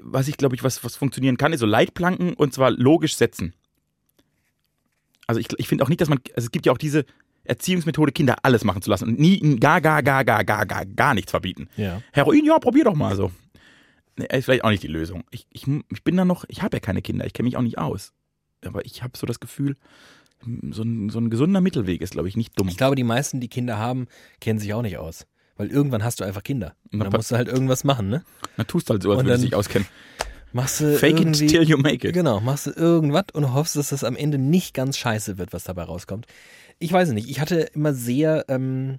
S2: Was ich glaube ich, was, was funktionieren kann, ist so Leitplanken und zwar logisch setzen. Also ich, ich finde auch nicht, dass man, also es gibt ja auch diese Erziehungsmethode, Kinder alles machen zu lassen und nie gar, gar, gar, gar, gar, gar, gar nichts verbieten.
S1: Ja.
S2: Heroin, ja, probier doch mal so. Nee, ist vielleicht auch nicht die Lösung. Ich, ich, ich bin da noch, ich habe ja keine Kinder, ich kenne mich auch nicht aus. Aber ich habe so das Gefühl, so ein, so ein gesunder Mittelweg ist, glaube ich, nicht dumm.
S1: Ich glaube, die meisten, die Kinder haben, kennen sich auch nicht aus. Weil irgendwann hast du einfach Kinder. Und dann musst du halt irgendwas machen, ne?
S2: Na, tust halt so, als würdest du dich auskennen.
S1: Machst du
S2: Fake it till you make it.
S1: Genau, machst du irgendwas und hoffst, dass das am Ende nicht ganz scheiße wird, was dabei rauskommt. Ich weiß nicht. Ich hatte immer sehr, ähm,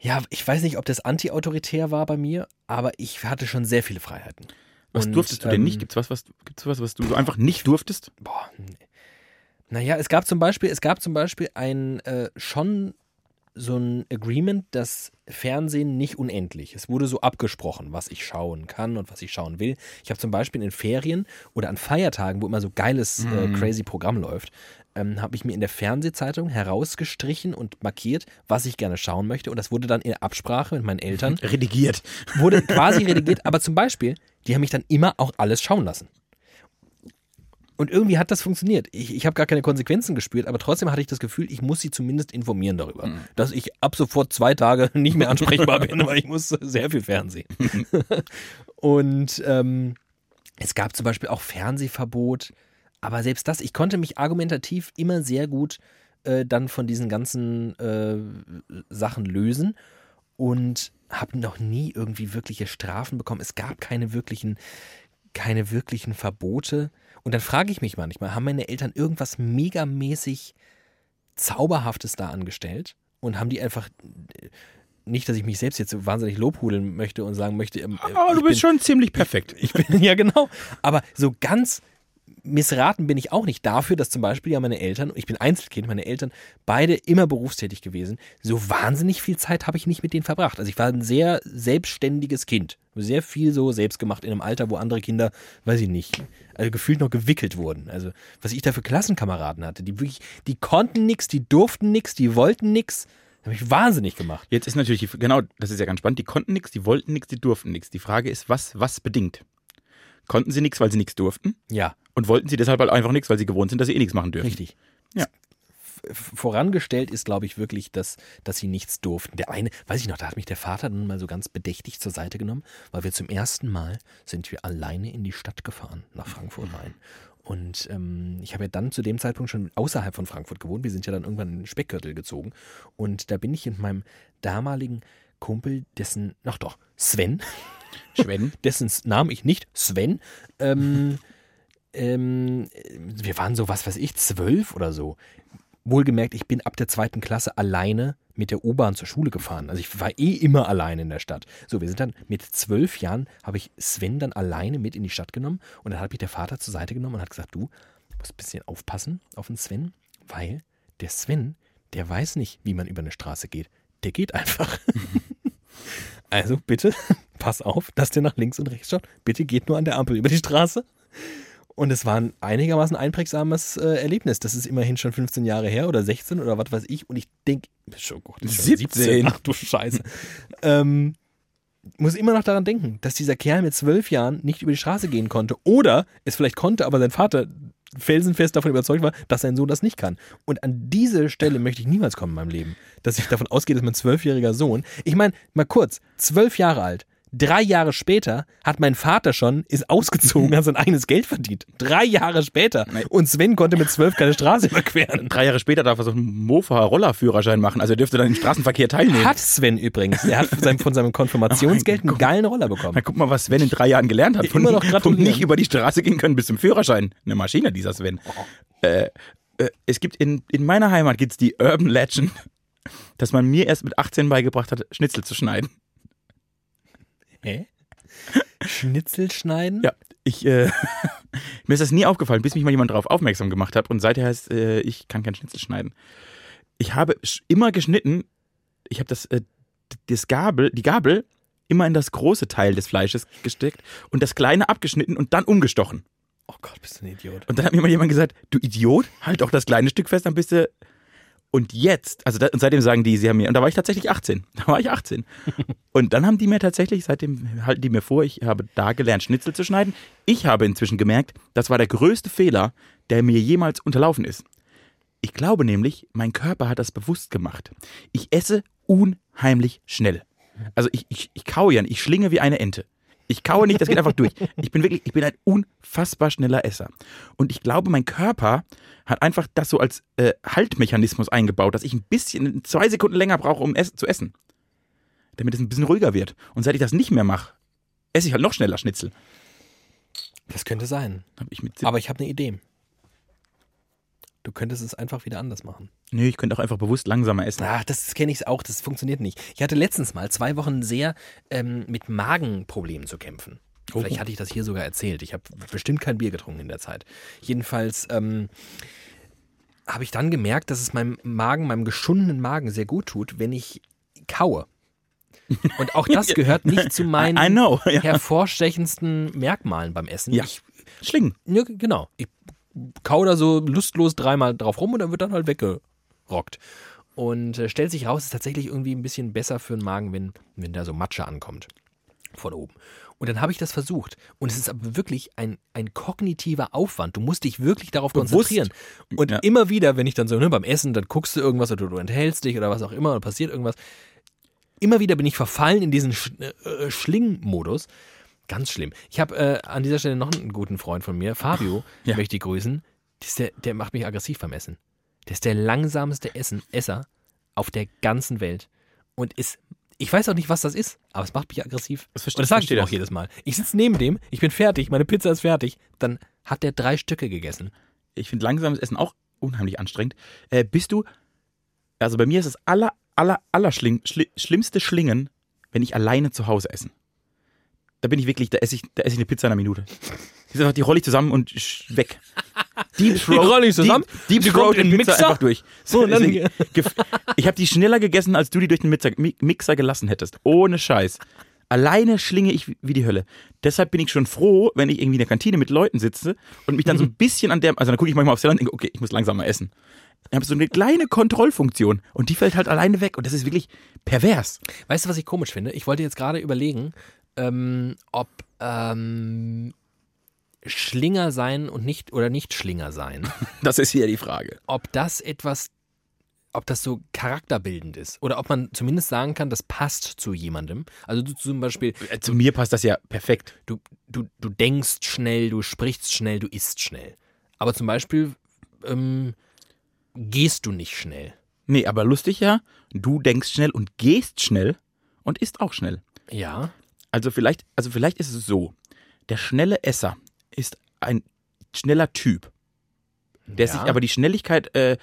S1: ja, ich weiß nicht, ob das anti-autoritär war bei mir, aber ich hatte schon sehr viele Freiheiten.
S2: Was und, durftest du denn ähm, nicht? Gibt's was, was, gibt's was, was du so einfach nicht durftest?
S1: Boah, nee. Naja, es gab zum Beispiel, es gab zum Beispiel ein äh, schon so ein Agreement, das Fernsehen nicht unendlich. Es wurde so abgesprochen, was ich schauen kann und was ich schauen will. Ich habe zum Beispiel in Ferien oder an Feiertagen, wo immer so geiles, äh, mhm. crazy Programm läuft, ähm, habe ich mir in der Fernsehzeitung herausgestrichen und markiert, was ich gerne schauen möchte. Und das wurde dann in Absprache mit meinen Eltern
S2: redigiert.
S1: Wurde quasi redigiert, aber zum Beispiel, die haben mich dann immer auch alles schauen lassen. Und irgendwie hat das funktioniert. Ich, ich habe gar keine Konsequenzen gespürt, aber trotzdem hatte ich das Gefühl, ich muss sie zumindest informieren darüber, mhm. dass ich ab sofort zwei Tage nicht mehr ansprechbar bin, weil ich muss sehr viel Fernsehen. und ähm, es gab zum Beispiel auch Fernsehverbot, aber selbst das, ich konnte mich argumentativ immer sehr gut äh, dann von diesen ganzen äh, Sachen lösen und habe noch nie irgendwie wirkliche Strafen bekommen. Es gab keine wirklichen, keine wirklichen Verbote. Und dann frage ich mich manchmal, haben meine Eltern irgendwas megamäßig Zauberhaftes da angestellt und haben die einfach nicht, dass ich mich selbst jetzt so wahnsinnig lobhudeln möchte und sagen möchte, ähm,
S2: oh, du bist bin, schon ziemlich perfekt.
S1: Ich bin ja genau, aber so ganz missraten bin ich auch nicht dafür, dass zum Beispiel ja meine Eltern, ich bin Einzelkind, meine Eltern beide immer berufstätig gewesen. So wahnsinnig viel Zeit habe ich nicht mit denen verbracht. Also ich war ein sehr selbstständiges Kind. Sehr viel so selbst gemacht in einem Alter, wo andere Kinder, weiß ich nicht, also gefühlt noch gewickelt wurden. Also was ich da für Klassenkameraden hatte, die wirklich, die konnten nichts, die durften nichts, die wollten nichts. Habe ich wahnsinnig gemacht.
S2: Jetzt ist natürlich, genau, das ist ja ganz spannend. Die konnten nichts, die wollten nichts, die durften nichts. Die Frage ist, was, was bedingt? Konnten sie nichts, weil sie nichts durften?
S1: Ja.
S2: Und wollten sie deshalb halt einfach nichts, weil sie gewohnt sind, dass sie eh nichts machen dürfen?
S1: Richtig.
S2: Ja.
S1: Vorangestellt ist, glaube ich, wirklich, dass, dass sie nichts durften. Der eine, weiß ich noch, da hat mich der Vater dann mal so ganz bedächtig zur Seite genommen, weil wir zum ersten Mal sind wir alleine in die Stadt gefahren, nach Frankfurt Main. Und ähm, ich habe ja dann zu dem Zeitpunkt schon außerhalb von Frankfurt gewohnt. Wir sind ja dann irgendwann in den Speckgürtel gezogen. Und da bin ich mit meinem damaligen Kumpel, dessen, ach doch, Sven,
S2: Sven.
S1: dessen Namen ich nicht, Sven. Ähm, ähm, wir waren so, was weiß ich, zwölf oder so. Wohlgemerkt, ich bin ab der zweiten Klasse alleine mit der U-Bahn zur Schule gefahren. Also ich war eh immer alleine in der Stadt. So, wir sind dann mit zwölf Jahren, habe ich Sven dann alleine mit in die Stadt genommen und dann hat mich der Vater zur Seite genommen und hat gesagt, du musst ein bisschen aufpassen auf den Sven, weil der Sven, der weiß nicht, wie man über eine Straße geht. Der geht einfach. Also bitte, pass auf, dass der nach links und rechts schaut. Bitte geht nur an der Ampel über die Straße. Und es war ein einigermaßen einprägsames äh, Erlebnis. Das ist immerhin schon 15 Jahre her oder 16 oder was weiß ich. Und ich denke,
S2: oh Gott, 17. 17.
S1: Ach du Scheiße. ähm, muss immer noch daran denken, dass dieser Kerl mit zwölf Jahren nicht über die Straße gehen konnte. Oder es vielleicht konnte, aber sein Vater felsenfest davon überzeugt war, dass sein Sohn das nicht kann. Und an diese Stelle möchte ich niemals kommen in meinem Leben, dass ich davon ausgehe, dass mein zwölfjähriger Sohn, ich meine, mal kurz, zwölf Jahre alt, Drei Jahre später hat mein Vater schon, ist ausgezogen, hat sein eigenes Geld verdient. Drei Jahre später. Und Sven konnte mit zwölf keine Straße überqueren.
S2: Drei Jahre später darf er so einen Mofa-Rollerführerschein machen. Also er dürfte dann im Straßenverkehr teilnehmen.
S1: Hat Sven übrigens. Er hat von seinem, Konfirmationsgeld einen geilen Roller bekommen.
S2: Na, guck mal, was Sven in drei Jahren gelernt hat. Von,
S1: Immer noch
S2: von nicht über die Straße gehen können bis zum Führerschein. Eine Maschine, dieser Sven. Äh, äh, es gibt in, in meiner Heimat gibt's die Urban Legend, dass man mir erst mit 18 beigebracht hat, Schnitzel zu schneiden.
S1: Hä? Schnitzel schneiden?
S2: Ja, ich, äh, mir ist das nie aufgefallen, bis mich mal jemand darauf aufmerksam gemacht hat und seither heißt, äh, ich kann kein Schnitzel schneiden. Ich habe immer geschnitten, ich habe das, äh, das Gabel, die Gabel immer in das große Teil des Fleisches gesteckt und das kleine abgeschnitten und dann umgestochen.
S1: Oh Gott, bist du ein Idiot.
S2: Und dann hat mir mal jemand gesagt, du Idiot, halt doch das kleine Stück fest, dann bist du. Und jetzt, also da, und seitdem sagen die, sie haben mir, und da war ich tatsächlich 18. Da war ich 18. Und dann haben die mir tatsächlich, seitdem halten die mir vor, ich habe da gelernt, Schnitzel zu schneiden. Ich habe inzwischen gemerkt, das war der größte Fehler, der mir jemals unterlaufen ist. Ich glaube nämlich, mein Körper hat das bewusst gemacht. Ich esse unheimlich schnell. Also ich, ich, ich kaue ja, ich schlinge wie eine Ente. Ich kaue nicht, das geht einfach durch. Ich bin wirklich, ich bin ein unfassbar schneller Esser. Und ich glaube, mein Körper hat einfach das so als äh, Haltmechanismus eingebaut, dass ich ein bisschen, zwei Sekunden länger brauche, um es, zu essen. Damit es ein bisschen ruhiger wird. Und seit ich das nicht mehr mache, esse ich halt noch schneller Schnitzel.
S1: Das könnte sein.
S2: Hab ich mit
S1: Aber ich habe eine Idee. Du könntest es einfach wieder anders machen.
S2: Nö, ich könnte auch einfach bewusst langsamer essen.
S1: Ach, das kenne ich auch, das funktioniert nicht. Ich hatte letztens mal zwei Wochen sehr ähm, mit Magenproblemen zu kämpfen.
S2: Oh.
S1: Vielleicht hatte ich das hier sogar erzählt. Ich habe bestimmt kein Bier getrunken in der Zeit. Jedenfalls ähm, habe ich dann gemerkt, dass es meinem Magen, meinem geschundenen Magen sehr gut tut, wenn ich kaue. Und auch das gehört nicht zu meinen
S2: know, ja.
S1: hervorstechendsten Merkmalen beim Essen.
S2: Ja.
S1: Ich,
S2: Schlingen.
S1: ja, genau. Ich kau da so lustlos dreimal drauf rum und dann wird dann halt weggerockt. Und äh, stellt sich raus, es ist tatsächlich irgendwie ein bisschen besser für den Magen, wenn, wenn da so Matsche ankommt. Von oben. Und dann habe ich das versucht. Und es ist aber wirklich ein, ein kognitiver Aufwand. Du musst dich wirklich darauf
S2: Bewusst.
S1: konzentrieren. Und
S2: Ja.
S1: immer wieder, wenn ich dann so ne, beim Essen, dann guckst du irgendwas oder du enthältst dich oder was auch immer oder passiert irgendwas. Immer wieder bin ich verfallen in diesen Sch äh, Schlingmodus. Ganz schlimm. Ich habe äh, an dieser Stelle noch einen guten Freund von mir, Fabio,
S2: Ja.
S1: möchte ich grüßen. Der, der macht mich aggressiv beim Essen. Der ist der langsamste Essen, Esser auf der ganzen Welt. Und ist, ich weiß auch nicht, was das ist, aber es macht mich aggressiv.
S2: Das verstehe-
S1: Und das sage ich ihm auch jedes Mal. Ich sitze neben dem, ich bin fertig, meine Pizza ist fertig. Dann hat der drei Stücke gegessen.
S2: Ich finde langsames Essen auch unheimlich anstrengend. Äh, bist du, also bei mir ist das aller, aller, aller schli, schlimmste Schlingen, wenn ich alleine zu Hause esse. Da bin ich wirklich, da esse ich, da esse ich eine Pizza in einer Minute. Die, einfach- die rolle ich zusammen und weg. Deep
S1: Die rolle ich zusammen,
S2: Deep,
S1: die
S2: Deep Throat
S1: in den
S2: Pizza
S1: Mixer.
S2: einfach durch.
S1: So, und dann-
S2: Deswegen, ich habe die schneller gegessen, als du die durch den Mixer, Mi- Mixer gelassen hättest. Ohne Scheiß. Alleine schlinge ich wie- die Hölle. Deshalb bin ich schon froh, wenn ich irgendwie in der Kantine mit Leuten sitze und mich dann so ein bisschen an der, also dann gucke ich manchmal aufs Teller und denke, okay, ich muss langsamer essen. Ich habe so eine kleine Kontrollfunktion und die fällt halt alleine weg und das ist wirklich pervers.
S1: Weißt du, was ich komisch finde? Ich wollte jetzt gerade überlegen, ähm, ob ähm, Schlinger sein und nicht oder nicht Schlinger sein,
S2: Das ist hier die Frage.
S1: ob das etwas, ob das so charakterbildend ist oder ob man zumindest sagen kann, das passt zu jemandem. Also du zum Beispiel,
S2: Äh, Zu mir passt das ja perfekt.
S1: du, du, du denkst schnell, du sprichst schnell, du isst schnell. Aber zum Beispiel ähm, gehst du nicht schnell.
S2: Nee, aber lustig ja, du denkst schnell und gehst schnell und isst auch schnell.
S1: Ja.
S2: Also vielleicht, also vielleicht ist es so, der schnelle Esser ist ein schneller Typ. Der
S1: ja.
S2: sich, aber die Schnelligkeit äh,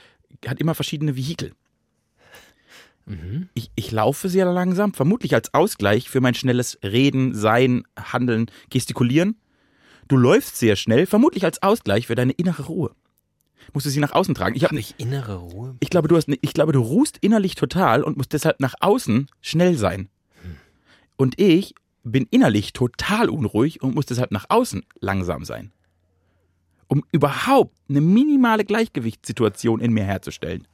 S2: hat immer verschiedene Vehikel.
S1: Mhm.
S2: Ich, ich laufe sehr langsam, vermutlich als Ausgleich für mein schnelles Reden, Sein, Handeln, Gestikulieren. Du läufst sehr schnell, vermutlich als Ausgleich für deine innere Ruhe. Musst du sie nach außen tragen. Ich, hab,
S1: Habe ich innere Ruhe?
S2: ich, glaube, du hast, ich glaube, du ruhst innerlich total und musst deshalb nach außen schnell sein. Und ich bin innerlich total unruhig und muss deshalb nach außen langsam sein. Um überhaupt eine minimale Gleichgewichtssituation in mir herzustellen.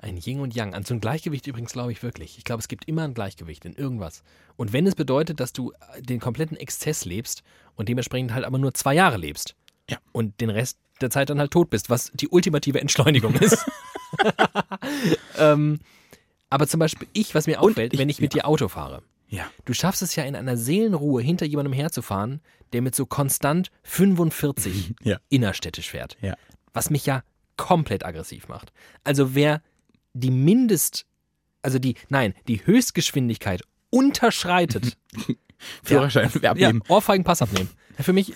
S1: Ein Yin und Yang. An so ein Gleichgewicht übrigens glaube ich wirklich. Ich glaube, es gibt immer ein Gleichgewicht in irgendwas. Und wenn es bedeutet, dass du äh, den kompletten Exzess lebst und dementsprechend halt aber nur zwei Jahre lebst
S2: Ja.
S1: und den Rest der Zeit dann halt tot bist, was die ultimative Entschleunigung ist. ähm, aber zum Beispiel ich, was mir auffällt,
S2: ich-
S1: wenn ich mit dir Auto fahre.
S2: Ja.
S1: Du schaffst es ja in einer Seelenruhe hinter jemandem herzufahren, der mit so konstant 45
S2: Ja.
S1: innerstädtisch fährt.
S2: Ja.
S1: Was mich ja komplett aggressiv macht. Also wer die Mindest, also die, nein, die Höchstgeschwindigkeit unterschreitet,
S2: Führerschein
S1: ja,
S2: abnehmen.
S1: Ohrfeigen Pass abnehmen. Für mich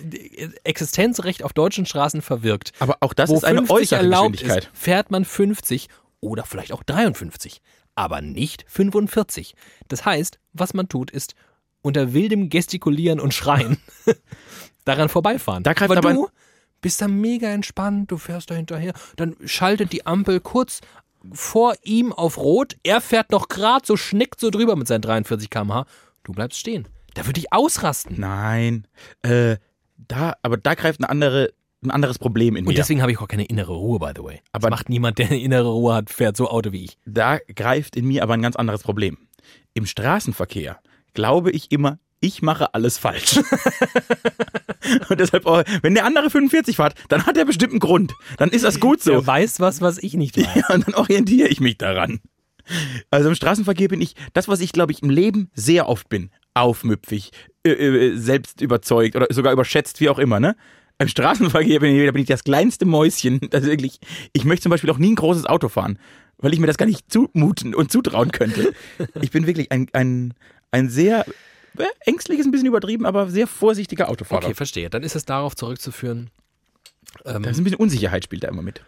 S1: Existenzrecht auf deutschen Straßen verwirkt.
S2: Aber auch das
S1: Wo
S2: ist eine
S1: 50
S2: äußere
S1: erlaubt
S2: Geschwindigkeit.
S1: ist, fährt man 50 oder vielleicht auch 53, aber nicht 45. Das heißt, was man tut, ist unter wildem Gestikulieren und Schreien daran vorbeifahren.
S2: Da
S1: aber- du bist da mega entspannt, du fährst da hinterher, dann schaltet die Ampel kurz vor ihm auf Rot, er fährt noch gerade so schnickt so drüber mit seinen 43 km/h, du bleibst stehen. Da würde ich ausrasten.
S2: Nein. Äh, da, aber da greift eine andere, ein anderes Problem in mir.
S1: Und deswegen habe ich auch keine innere Ruhe, by the way.
S2: Aber-
S1: das macht niemand, der eine innere Ruhe hat, fährt so Auto wie ich.
S2: da greift in mir aber ein ganz anderes Problem. Im Straßenverkehr glaube ich immer, ich mache alles falsch. Und deshalb, wenn der andere 45 fährt, dann hat er bestimmt einen Grund. Dann ist das gut so.
S1: Er weiß was, was ich nicht weiß.
S2: Ja, und dann orientiere ich mich daran. Also im Straßenverkehr bin ich, das, was ich glaube ich im Leben sehr oft bin, aufmüpfig, äh, äh, selbst überzeugt oder sogar überschätzt, wie auch immer, ne? Im Straßenverkehr bin ich, da bin ich das kleinste Mäuschen. Das wirklich, ich möchte zum Beispiel auch nie ein großes Auto fahren, weil ich mir das gar nicht zumuten und zutrauen könnte. Ich bin wirklich ein, ein, ein sehr äh, ängstliches, ein bisschen übertrieben, aber sehr vorsichtiger Autofahrer.
S1: Okay, verstehe. Dann ist es darauf zurückzuführen. Ähm,
S2: Da ist ein bisschen Unsicherheit spielt da immer mit.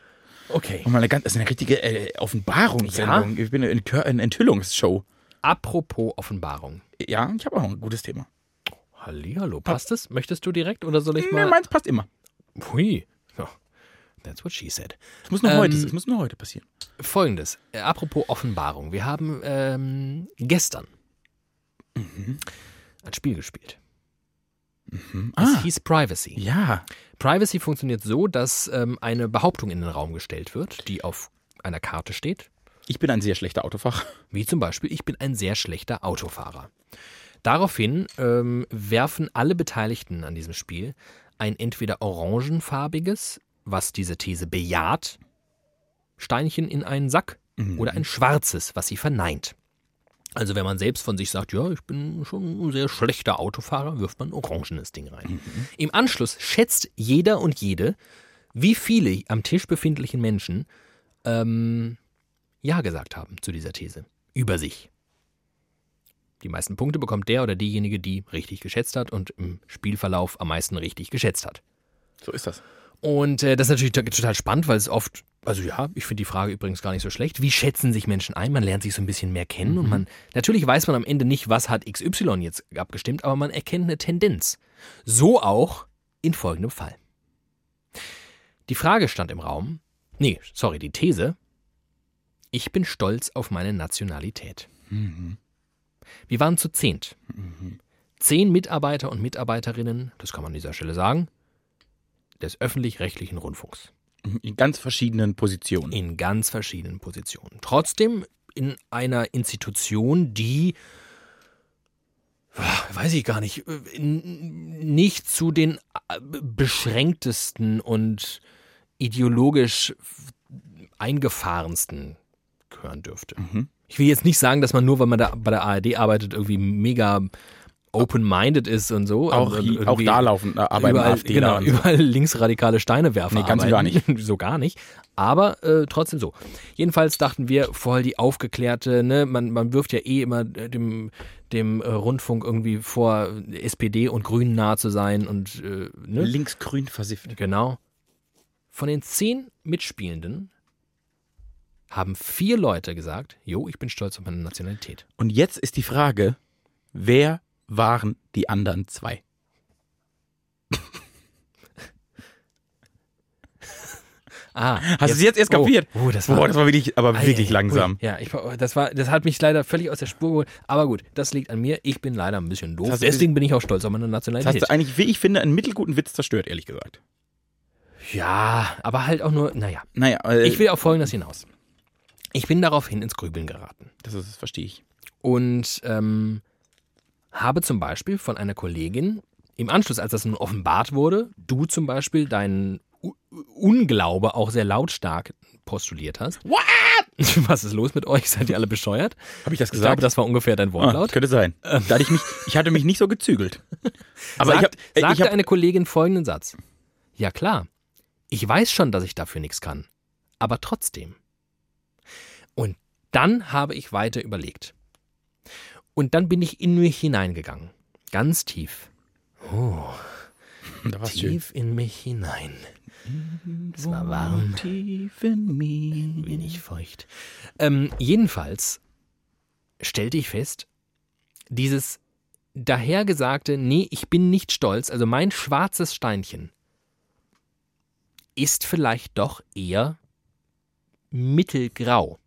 S1: okay.
S2: Und mal eine ganz, das ist eine richtige äh, Offenbarungssendung. Ich bin eine, Enthüllungsshow.
S1: Apropos Offenbarung.
S2: Ja, ich habe auch ein gutes Thema.
S1: Hallihallo, passt es? Möchtest du direkt oder soll ich
S2: Nee,
S1: mal?
S2: meins passt immer.
S1: Hui. Ja, That's what she said.
S2: Es muss nur
S1: Ähm,
S2: heute, es muss nur heute passieren.
S1: Folgendes, äh, apropos Offenbarung. Wir haben ähm, gestern ein Spiel gespielt. Es
S2: Ah,
S1: hieß Privacy.
S2: ja.
S1: Privacy funktioniert so, dass ähm, eine Behauptung in den Raum gestellt wird, die auf einer Karte steht.
S2: Ich bin ein sehr schlechter Autofahrer.
S1: Wie zum Beispiel, ich bin ein sehr schlechter Autofahrer. Daraufhin ähm, werfen alle Beteiligten an diesem Spiel ein entweder orangenfarbiges, was diese These bejaht, Steinchen in einen Sack oder ein schwarzes, was sie verneint. Also wenn man selbst von sich sagt, ja, ich bin schon ein sehr schlechter Autofahrer, wirft man ein orangenes Ding rein. Im Anschluss schätzt jeder und jede, wie viele am Tisch befindlichen Menschen ähm, Ja gesagt haben zu dieser These. Über sich. Die meisten Punkte bekommt der oder diejenige, die richtig geschätzt hat und im Spielverlauf am meisten richtig geschätzt hat.
S2: So ist das.
S1: Und äh, das ist natürlich to- total spannend, weil es oft, also ja, ich finde die Frage übrigens gar nicht so schlecht. Wie schätzen sich Menschen ein? Man lernt sich so ein bisschen mehr kennen und man, natürlich weiß man am Ende nicht, was hat XY jetzt abgestimmt, aber man erkennt eine Tendenz. So auch in folgendem Fall. Die Frage stand im Raum, nee, sorry, die These, ich bin stolz auf meine Nationalität. Wir waren zu zehnt. Zehn Mitarbeiter und Mitarbeiterinnen, das kann man an dieser Stelle sagen, des öffentlich-rechtlichen Rundfunks.
S2: In ganz verschiedenen Positionen.
S1: In ganz verschiedenen Positionen. Trotzdem in einer Institution, die, ah, weiß ich gar nicht, äh, nicht zu den äh, beschränktesten und ideologisch eingefahrensten gehören dürfte. Ich will jetzt nicht sagen, dass man nur, weil man da bei der ARD arbeitet, irgendwie mega open-minded ist und so.
S2: auch,
S1: und
S2: auch da laufen äh, arbeiten
S1: überall,
S2: AfD
S1: genau,
S2: so.
S1: überall linksradikale Steine werfen.
S2: Nee, ganz gar
S1: arbeiten. so gar nicht. Aber äh, trotzdem so. Jedenfalls dachten wir, voll die aufgeklärte, ne, man, man wirft ja eh immer äh, dem, dem äh, Rundfunk irgendwie vor, SPD und Grünen nah zu sein und äh, ne?
S2: Linksgrün versifft.
S1: Genau. Von den zehn Mitspielenden haben vier Leute gesagt, jo, ich bin stolz auf meine Nationalität.
S2: Und jetzt ist die Frage, wer waren die anderen zwei?
S1: Ah,
S2: Hast du es jetzt erst kapiert?
S1: Oh, oh, das war,
S2: Boah, das war wirklich, aber
S1: Ei,
S2: wirklich
S1: ei,
S2: langsam.
S1: ui. Ja, ich, das, war, das hat mich leider völlig aus der Spur geholt. Aber gut, das liegt an mir. Ich bin leider ein bisschen doof.
S2: Das du-
S1: Deswegen bin ich auch stolz auf meine
S2: Das
S1: Nationalität.
S2: hast du eigentlich, wie ich finde, einen mittelguten Witz zerstört, ehrlich gesagt.
S1: ja, aber halt auch nur, naja.
S2: Naja, äh,
S1: Ich will auf Folgendes hinaus. Ich bin daraufhin ins Grübeln geraten.
S2: das, ist, das verstehe ich.
S1: Und ähm, habe zum Beispiel von einer Kollegin im Anschluss, als das nun offenbart wurde, du zum Beispiel deinen U Unglaube auch sehr lautstark postuliert hast.
S2: What?
S1: Was ist los mit euch? Seid ihr alle bescheuert?
S2: Habe ich das
S1: Ich
S2: gesagt?
S1: glaube, das war ungefähr dein
S2: ah,
S1: Wortlaut.
S2: könnte sein. Da hatte ich mich, ich hatte mich nicht so gezügelt. Aber
S1: Sagt,
S2: ich habe,
S1: sagte
S2: ich hab,
S1: eine Kollegin folgenden Satz. Ja klar, ich weiß schon, dass ich dafür nichts kann. Aber trotzdem. Und dann habe ich weiter überlegt. Und dann bin ich in mich hineingegangen. Ganz tief. Oh,
S2: da war's schön.
S1: tief in mich hinein. Es war warm,
S2: Tief in mir.
S1: wenig feucht. Ähm, jedenfalls stellte ich fest, dieses dahergesagte, nee, ich bin nicht stolz, also mein schwarzes Steinchen, ist vielleicht doch eher mittelgrau.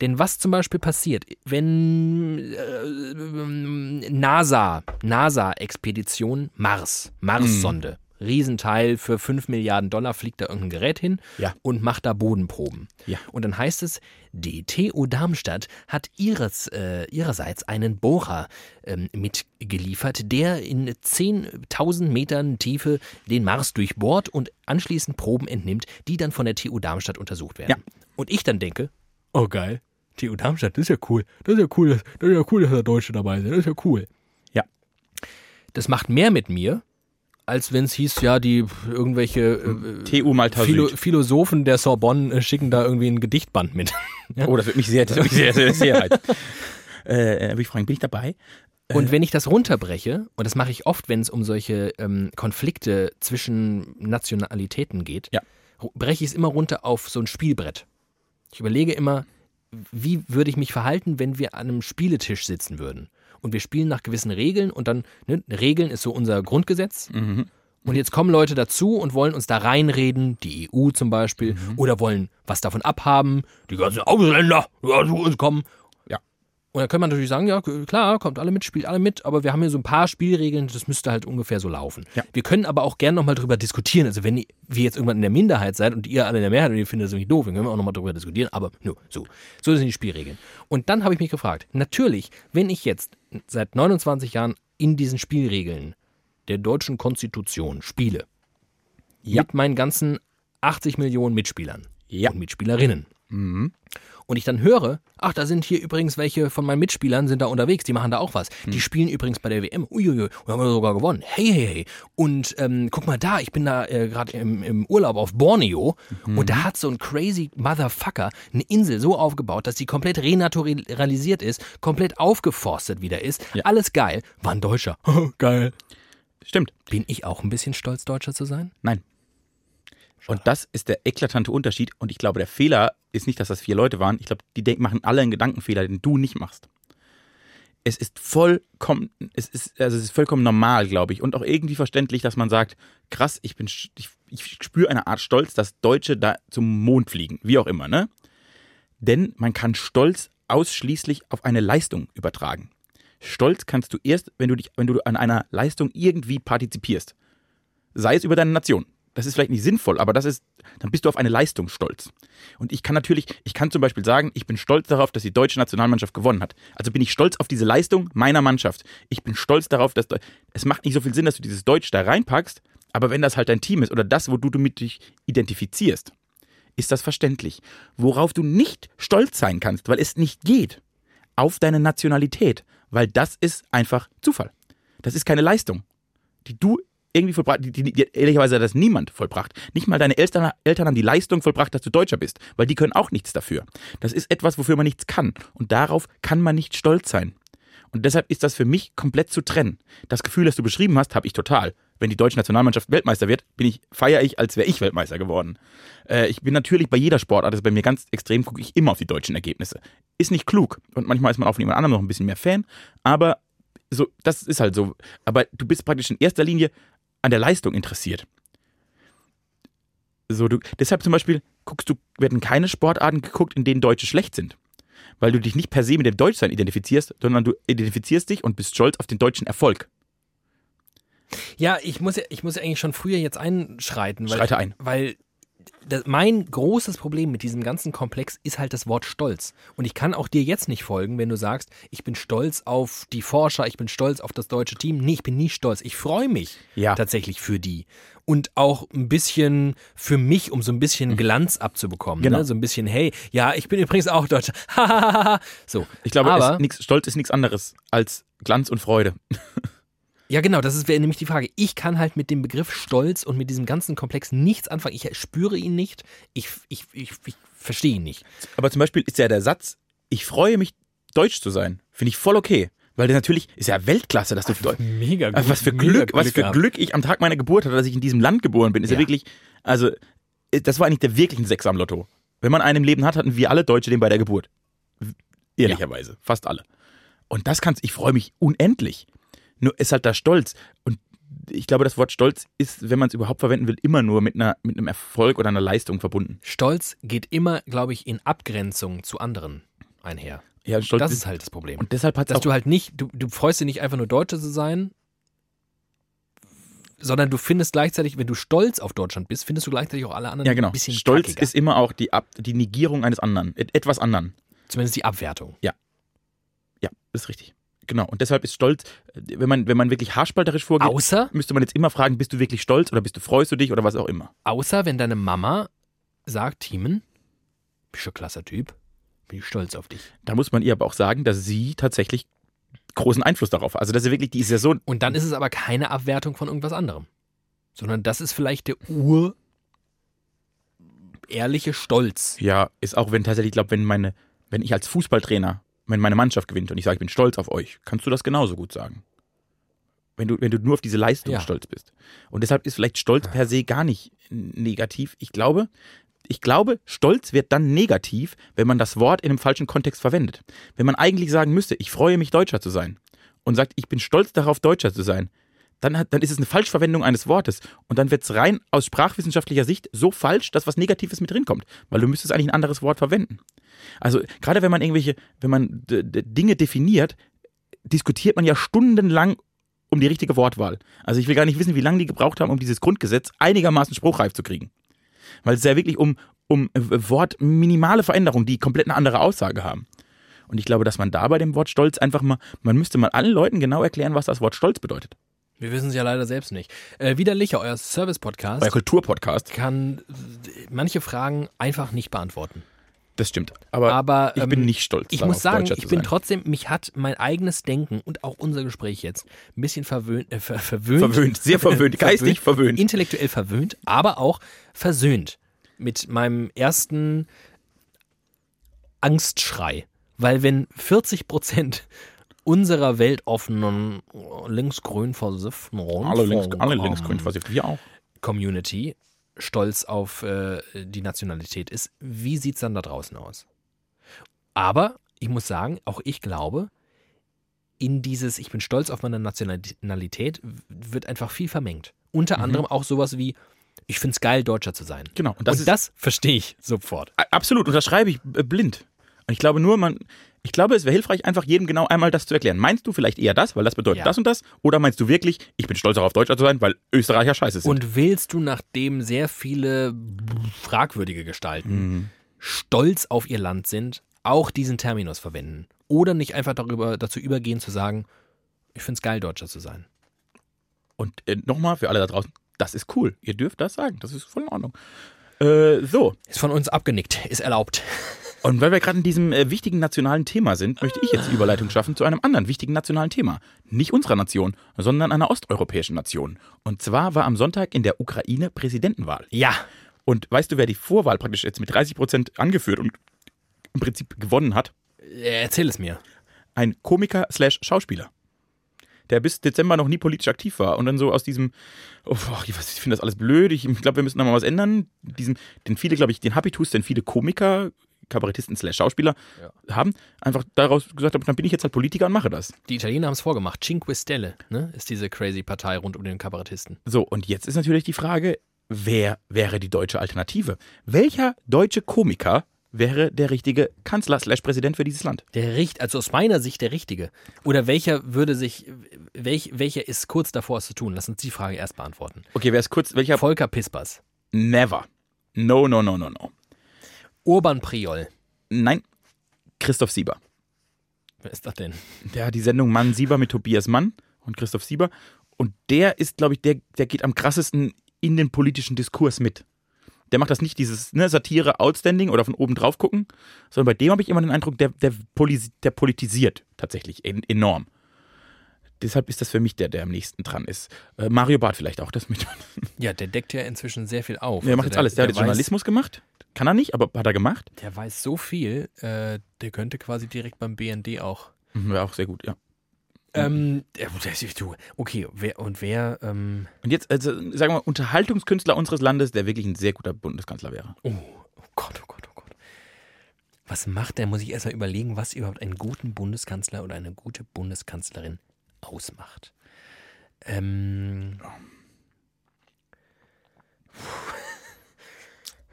S1: Denn was zum Beispiel passiert, wenn äh, NASA, NASA-Expedition Mars, Mars-Sonde, Riesenteil für 5 Milliarden Dollar fliegt da irgendein Gerät hin
S2: Ja.
S1: und macht da Bodenproben.
S2: Ja.
S1: Und dann heißt es, die TU Darmstadt hat ihres, äh, ihrerseits einen Bohrer ähm, mitgeliefert, der in 10.000 Metern Tiefe den Mars durchbohrt und anschließend Proben entnimmt, die dann von der TU Darmstadt untersucht werden.
S2: Ja.
S1: Und ich dann denke, oh geil, TU Darmstadt, das ist ja cool, das ist ja cool, das, das ist ja cool, dass da Deutsche dabei sind, das ist ja cool.
S2: Ja.
S1: Das macht mehr mit mir, als wenn es hieß, ja, die irgendwelche äh,
S2: TU Malta
S1: Philo
S2: Süd.
S1: Philosophen der Sorbonne äh, schicken da irgendwie ein Gedichtband mit.
S2: Oh, das wird mich sehr, das wird mich sehr, sehr, sehr leid. Äh, würde ich fragen, bin ich dabei?
S1: Und wenn ich das runterbreche, und das mache ich oft, wenn es um solche ähm, Konflikte zwischen Nationalitäten geht,
S2: Ja.
S1: breche ich es immer runter auf so ein Spielbrett. Ich überlege immer, wie würde ich mich verhalten, wenn wir an einem Spieletisch sitzen würden. Und wir spielen nach gewissen Regeln und dann, ne, Regeln ist so unser Grundgesetz.
S2: Mhm.
S1: Und jetzt kommen Leute dazu und wollen uns da reinreden, die EU zum Beispiel,
S2: Mhm.
S1: oder wollen was davon abhaben, die ganzen Ausländer, die zu uns kommen. Und dann kann man natürlich sagen, ja klar, kommt alle mit, spielt alle mit, aber wir haben hier so ein paar Spielregeln, das müsste halt ungefähr so laufen.
S2: Ja.
S1: Wir können aber auch gerne nochmal drüber diskutieren. Also wenn wir jetzt irgendwann in der Minderheit seid und ihr alle in der Mehrheit und ihr findet das irgendwie doof, dann können wir auch nochmal drüber diskutieren, aber nur so. So sind die Spielregeln. Und dann habe ich mich gefragt, natürlich, wenn ich jetzt seit 29 Jahren in diesen Spielregeln der deutschen Konstitution spiele,
S2: Ja.
S1: mit meinen ganzen 80 Millionen Mitspielern
S2: Ja.
S1: und Mitspielerinnen. Und ich dann höre, ach, da sind hier übrigens welche von meinen Mitspielern sind da unterwegs, die machen da auch was. Die spielen übrigens bei der WM. Uiuiui, und haben wir sogar gewonnen. Hey, hey, hey. Und ähm, guck mal da, ich bin da äh, gerade im, im Urlaub auf Borneo und da hat so ein crazy Motherfucker eine Insel so aufgebaut, dass die komplett renaturalisiert ist, komplett aufgeforstet wieder ist.
S2: Ja.
S1: Alles geil. War ein Deutscher. geil.
S2: Stimmt.
S1: Bin ich auch ein bisschen stolz, Deutscher zu sein?
S2: Nein. Und das ist der eklatante Unterschied. Und ich glaube, der Fehler ist nicht, dass das vier Leute waren. Ich glaube, die machen alle einen Gedankenfehler, den du nicht machst. Es ist vollkommen, es ist, also es ist vollkommen normal, glaube ich, und auch irgendwie verständlich, dass man sagt, krass, ich bin, ich, ich spüre eine Art Stolz, dass Deutsche da zum Mond fliegen, wie auch immer, ne? Denn man kann Stolz ausschließlich auf eine Leistung übertragen. Stolz kannst du erst, wenn du dich, wenn du an einer Leistung irgendwie partizipierst. Sei es über deine Nation. Das ist vielleicht nicht sinnvoll, aber das ist, dann bist du auf eine Leistung stolz. Und ich kann natürlich, ich kann zum Beispiel sagen, ich bin stolz darauf, dass die deutsche Nationalmannschaft gewonnen hat. Also bin ich stolz auf diese Leistung meiner Mannschaft. Ich bin stolz darauf, dass es macht nicht so viel Sinn, dass du dieses Deutsch da reinpackst, aber wenn das halt dein Team ist oder das, wo du damit dich identifizierst, ist das verständlich. Worauf du nicht stolz sein kannst, weil es nicht geht, auf deine Nationalität, weil das ist einfach Zufall. Das ist keine Leistung, die du irgendwie vollbracht, die, die, die, ehrlicherweise hat das niemand vollbracht. Nicht mal deine Eltern, Eltern haben die Leistung vollbracht, dass du Deutscher bist, weil die können auch nichts dafür. Das ist etwas, wofür man nichts kann. Und darauf kann man nicht stolz sein. Und deshalb ist das für mich komplett zu trennen. Das Gefühl, das du beschrieben hast, habe ich total. Wenn die deutsche Nationalmannschaft Weltmeister wird, bin ich, feiere ich, als wäre ich Weltmeister geworden. Äh, ich bin natürlich bei jeder Sportart, das ist bei mir ganz extrem, gucke ich immer auf die deutschen Ergebnisse. Ist nicht klug. Und manchmal ist man auch von jemand anderem noch ein bisschen mehr Fan. Aber so, das ist halt so. Aber du bist praktisch in erster Linie an der Leistung interessiert. So, du, deshalb zum Beispiel guckst du, werden keine Sportarten geguckt, in denen Deutsche schlecht sind. Weil du dich nicht per se mit dem Deutschsein identifizierst, sondern du identifizierst dich und bist stolz auf den deutschen Erfolg.
S1: Ja, ich muss, ja- ich muss eigentlich schon früher jetzt einschreiten, weil,
S2: Schreite ein.
S1: weil das, mein großes Problem mit diesem ganzen Komplex ist halt das Wort Stolz. Und ich kann auch dir jetzt nicht folgen, wenn du sagst, ich bin stolz auf die Forscher, ich bin stolz auf das deutsche Team. Nee, ich bin nie stolz. Ich freue mich
S2: Ja.
S1: tatsächlich für die. Und auch ein bisschen für mich, um so ein bisschen Glanz abzubekommen.
S2: Genau.
S1: Ne? So ein bisschen, hey, ja, ich bin übrigens auch Deutscher. So.
S2: Ich glaube,
S1: Aber,
S2: es, nix, Stolz ist nichts anderes als Glanz und Freude.
S1: Ja, genau, das ist- wäre nämlich die Frage. Ich kann halt mit dem Begriff Stolz und mit diesem ganzen Komplex nichts anfangen. Ich spüre ihn nicht. Ich, ich, ich, ich verstehe ihn nicht.
S2: Aber zum Beispiel ist ja der Satz, ich freue mich, deutsch zu sein, finde ich voll okay. Weil das natürlich ist ja Weltklasse, dass du Deutsch.
S1: Mega gut.
S2: Also was für
S1: mega
S2: Glück, was für
S1: gehabt.
S2: Glück ich am Tag meiner Geburt hatte, dass ich in diesem Land geboren bin. Ist ja,
S1: Ja.
S2: wirklich, also äh, das war eigentlich der wirkliche Sechser am Lotto. Wenn man einen im Leben hat, hatten wir alle Deutsche den bei der Geburt. Ehrlicherweise, fast alle. Und das kannst, ich freue mich unendlich. Nur ist halt da Stolz. Und ich glaube, das Wort Stolz ist, wenn man es überhaupt verwenden will, immer nur mit, einer, mit einem Erfolg oder einer Leistung verbunden.
S1: Stolz geht immer, glaube ich, in Abgrenzung zu anderen einher.
S2: Ja, Stolz
S1: Das ist halt das Problem.
S2: und deshalb hat es
S1: Dass du halt nicht, du, du freust dich nicht einfach nur Deutsche zu sein, sondern du findest gleichzeitig, wenn du stolz auf Deutschland bist, findest du gleichzeitig auch alle anderen
S2: ja, genau.
S1: ein bisschen
S2: Stolz
S1: kackiger.
S2: ist immer auch die, Ab die Negierung eines anderen, et etwas anderen.
S1: Zumindest die Abwertung.
S2: Ja, das ist richtig. Genau. Und deshalb ist Stolz, äh, wenn man, wenn man wirklich haarspalterisch vorgeht,
S1: Außer,
S2: müsste man jetzt immer fragen, bist du wirklich stolz oder bist du, freust du dich oder was auch immer.
S1: außer wenn deine Mama sagt, Thiemen, bist schon ein klasser Typ, bin ich stolz auf dich.
S2: Da muss man ihr aber auch sagen, dass sie tatsächlich großen Einfluss darauf hat. Also dass sie wirklich, die ist ja so,
S1: Und dann ist es aber keine Abwertung von irgendwas anderem. Sondern das ist vielleicht der ur ehrliche Stolz.
S2: ja, ist auch wenn tatsächlich, ich glaube, wenn meine, wenn ich als Fußballtrainer, wenn meine Mannschaft gewinnt und ich sage, ich bin stolz auf euch, kannst du das genauso gut sagen. Wenn du, wenn du nur auf diese Leistung
S1: Ja.
S2: stolz bist. Und deshalb ist vielleicht Stolz per se gar nicht negativ. Ich glaube, ich glaube, Stolz wird dann negativ, wenn man das Wort in einem falschen Kontext verwendet. Wenn man eigentlich sagen müsste, ich freue mich, Deutscher zu sein und sagt, ich bin stolz darauf, Deutscher zu sein, dann, dann ist es eine Falschverwendung eines Wortes. Und dann wird es rein aus sprachwissenschaftlicher Sicht so falsch, dass was Negatives mit drin kommt. Weil du müsstest eigentlich ein anderes Wort verwenden. Also gerade wenn man irgendwelche, wenn man Dinge definiert, diskutiert man ja stundenlang um die richtige Wortwahl. Also ich will gar nicht wissen, wie lange die gebraucht haben, um dieses Grundgesetz einigermaßen spruchreif zu kriegen. Weil es ja wirklich um, um äh, Wort minimale Veränderungen, die komplett eine andere Aussage haben. Und ich glaube, dass man da bei dem Wort Stolz einfach mal, man müsste mal allen Leuten genau erklären, was das Wort Stolz bedeutet.
S1: Wir wissen es ja leider selbst nicht. Äh, Widerlicher, euer Service-Podcast,
S2: Euer Kulturpodcast.
S1: kann äh, manche Fragen einfach nicht beantworten.
S2: Das stimmt. Aber,
S1: Aber
S2: ich
S1: ähm,
S2: bin nicht stolz
S1: Ich muss sagen, ich bin
S2: sein.
S1: trotzdem, mich hat mein eigenes Denken und auch unser Gespräch jetzt ein bisschen verwöhnt, äh, ver verwöhnt.
S2: Verwöhnt, sehr verwöhnt, geistig verwöhnt.
S1: Intellektuell verwöhnt, aber auch versöhnt mit meinem ersten Angstschrei. Weil wenn 40 Prozent unserer weltoffenen, linksgrün versifften
S2: alle links, alle
S1: Rundfunk-
S2: linksgrün versifft, wir auch.
S1: Community stolz auf äh, die Nationalität ist, wie sieht es dann da draußen aus? Aber ich muss sagen, auch ich glaube, in dieses Ich bin stolz auf meine Nationalität wird einfach viel vermengt. Unter
S2: Mhm.
S1: anderem auch sowas wie, ich finde es geil, Deutscher zu sein.
S2: Genau. Und
S1: Und
S2: das
S1: das, verstehe ich sofort.
S2: Absolut, unterschreibe ich äh, blind. Und ich glaube nur, man, ich glaube, es wäre hilfreich, einfach jedem genau einmal das zu erklären. Meinst du vielleicht eher das, weil das bedeutet
S1: Ja.
S2: das und das? Oder meinst du wirklich, ich bin stolz darauf, Deutscher zu sein, weil Österreicher scheiße sind?
S1: Und willst du, nachdem sehr viele fragwürdige Gestalten
S2: Mhm.
S1: stolz auf ihr Land sind, auch diesen Terminus verwenden? Oder nicht einfach darüber, dazu übergehen zu sagen, ich finde es geil, Deutscher zu sein?
S2: Und äh, nochmal für alle da draußen, das ist cool. Ihr dürft das sagen, das ist voll in Ordnung. Äh, so,
S1: Ist von uns abgenickt, ist erlaubt.
S2: und weil wir gerade in diesem äh, wichtigen nationalen Thema sind, möchte ich jetzt die Überleitung schaffen zu einem anderen wichtigen nationalen Thema. Nicht unserer Nation, sondern einer osteuropäischen Nation. Und zwar war am Sonntag in der Ukraine Präsidentenwahl.
S1: Ja,
S2: Und weißt du, wer die Vorwahl praktisch jetzt mit 30 Prozent angeführt und im Prinzip gewonnen hat?
S1: äh, erzähl es mir.
S2: Ein Komiker slash Schauspieler. Der bis Dezember noch nie politisch aktiv war und dann so aus diesem, oh, ich, finde das alles blöd, ich glaube, wir müssen da mal was ändern. Diesem, den viele, glaube ich, den Habitus, den viele Komiker, Kabarettisten slash Schauspieler haben, einfach daraus gesagt haben, dann bin ich jetzt halt Politiker und mache das.
S1: Die Italiener haben es vorgemacht. Cinque Stelle ne, ist diese crazy Partei rund um den Kabarettisten.
S2: So, und jetzt ist natürlich die Frage, wer wäre die deutsche Alternative? Welcher deutsche Komiker wäre der richtige Kanzler slash Präsident für dieses Land?
S1: Der Richt, also aus meiner Sicht der Richtige. Oder welcher würde sich, welch, welcher ist kurz davor, es zu tun? Lass uns die Frage erst beantworten.
S2: Okay, wer ist kurz, welcher?
S1: Volker Pispers.
S2: Never. No, no, no, no, no.
S1: Urban Priol.
S2: Nein, Christoph Sieber.
S1: Wer ist das denn?
S2: Der hat die Sendung Mann Sieber mit Tobias Mann und Christoph Sieber. Und der ist, glaube ich, der, der geht am krassesten in den politischen Diskurs mit. Der macht das nicht dieses ne, Satire outstanding oder von oben drauf gucken, sondern bei dem habe ich immer den Eindruck, der, der, der politisiert tatsächlich en enorm. Deshalb ist das für mich der, der am nächsten dran ist. Äh, Mario Barth vielleicht auch das mit.
S1: Ja, der deckt ja inzwischen sehr viel auf.
S2: Der
S1: Also
S2: macht jetzt alles. Der, hat jetzt
S1: weiß-
S2: Journalismus gemacht. Kann er nicht, aber hat er gemacht.
S1: Der weiß so viel, äh, der könnte quasi direkt beim BND auch.
S2: Mhm, Wäre auch sehr gut, ja.
S1: Ähm, okay, wer und wer, ähm,
S2: Und jetzt, also, sagen wir mal, Unterhaltungskünstler unseres Landes, der wirklich ein sehr guter Bundeskanzler wäre.
S1: oh, oh Gott, oh Gott, oh Gott. Was macht der? Muss ich erstmal überlegen, was überhaupt einen guten Bundeskanzler oder eine gute Bundeskanzlerin ausmacht. Ähm,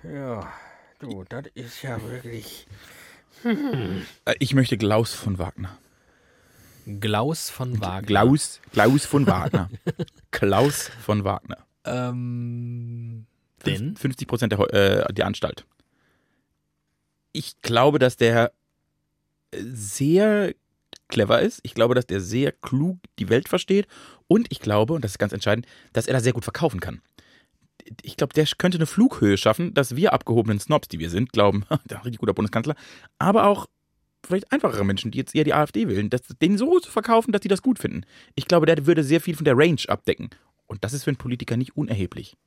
S1: ja, du, das ist ja wirklich.
S2: Äh, Ich möchte Klaus von Wagner.
S1: Klaus von Wagner.
S2: Klaus, Klaus von Wagner. Klaus von Wagner.
S1: Ähm, denn?
S2: 50 Prozent der, äh, der Anstalt. Ich glaube, dass der sehr clever ist. Ich glaube, dass der sehr klug die Welt versteht. Und ich glaube, und das ist ganz entscheidend, dass er da sehr gut verkaufen kann. Ich glaube, der könnte eine Flughöhe schaffen, dass wir abgehobenen Snobs, die wir sind, glauben, der richtig guter Bundeskanzler, aber auch vielleicht einfachere Menschen, die jetzt eher die AfD wählen, dass, den so zu verkaufen, dass die das gut finden. Ich glaube, der würde sehr viel von der Range abdecken. Und das ist für einen Politiker nicht unerheblich.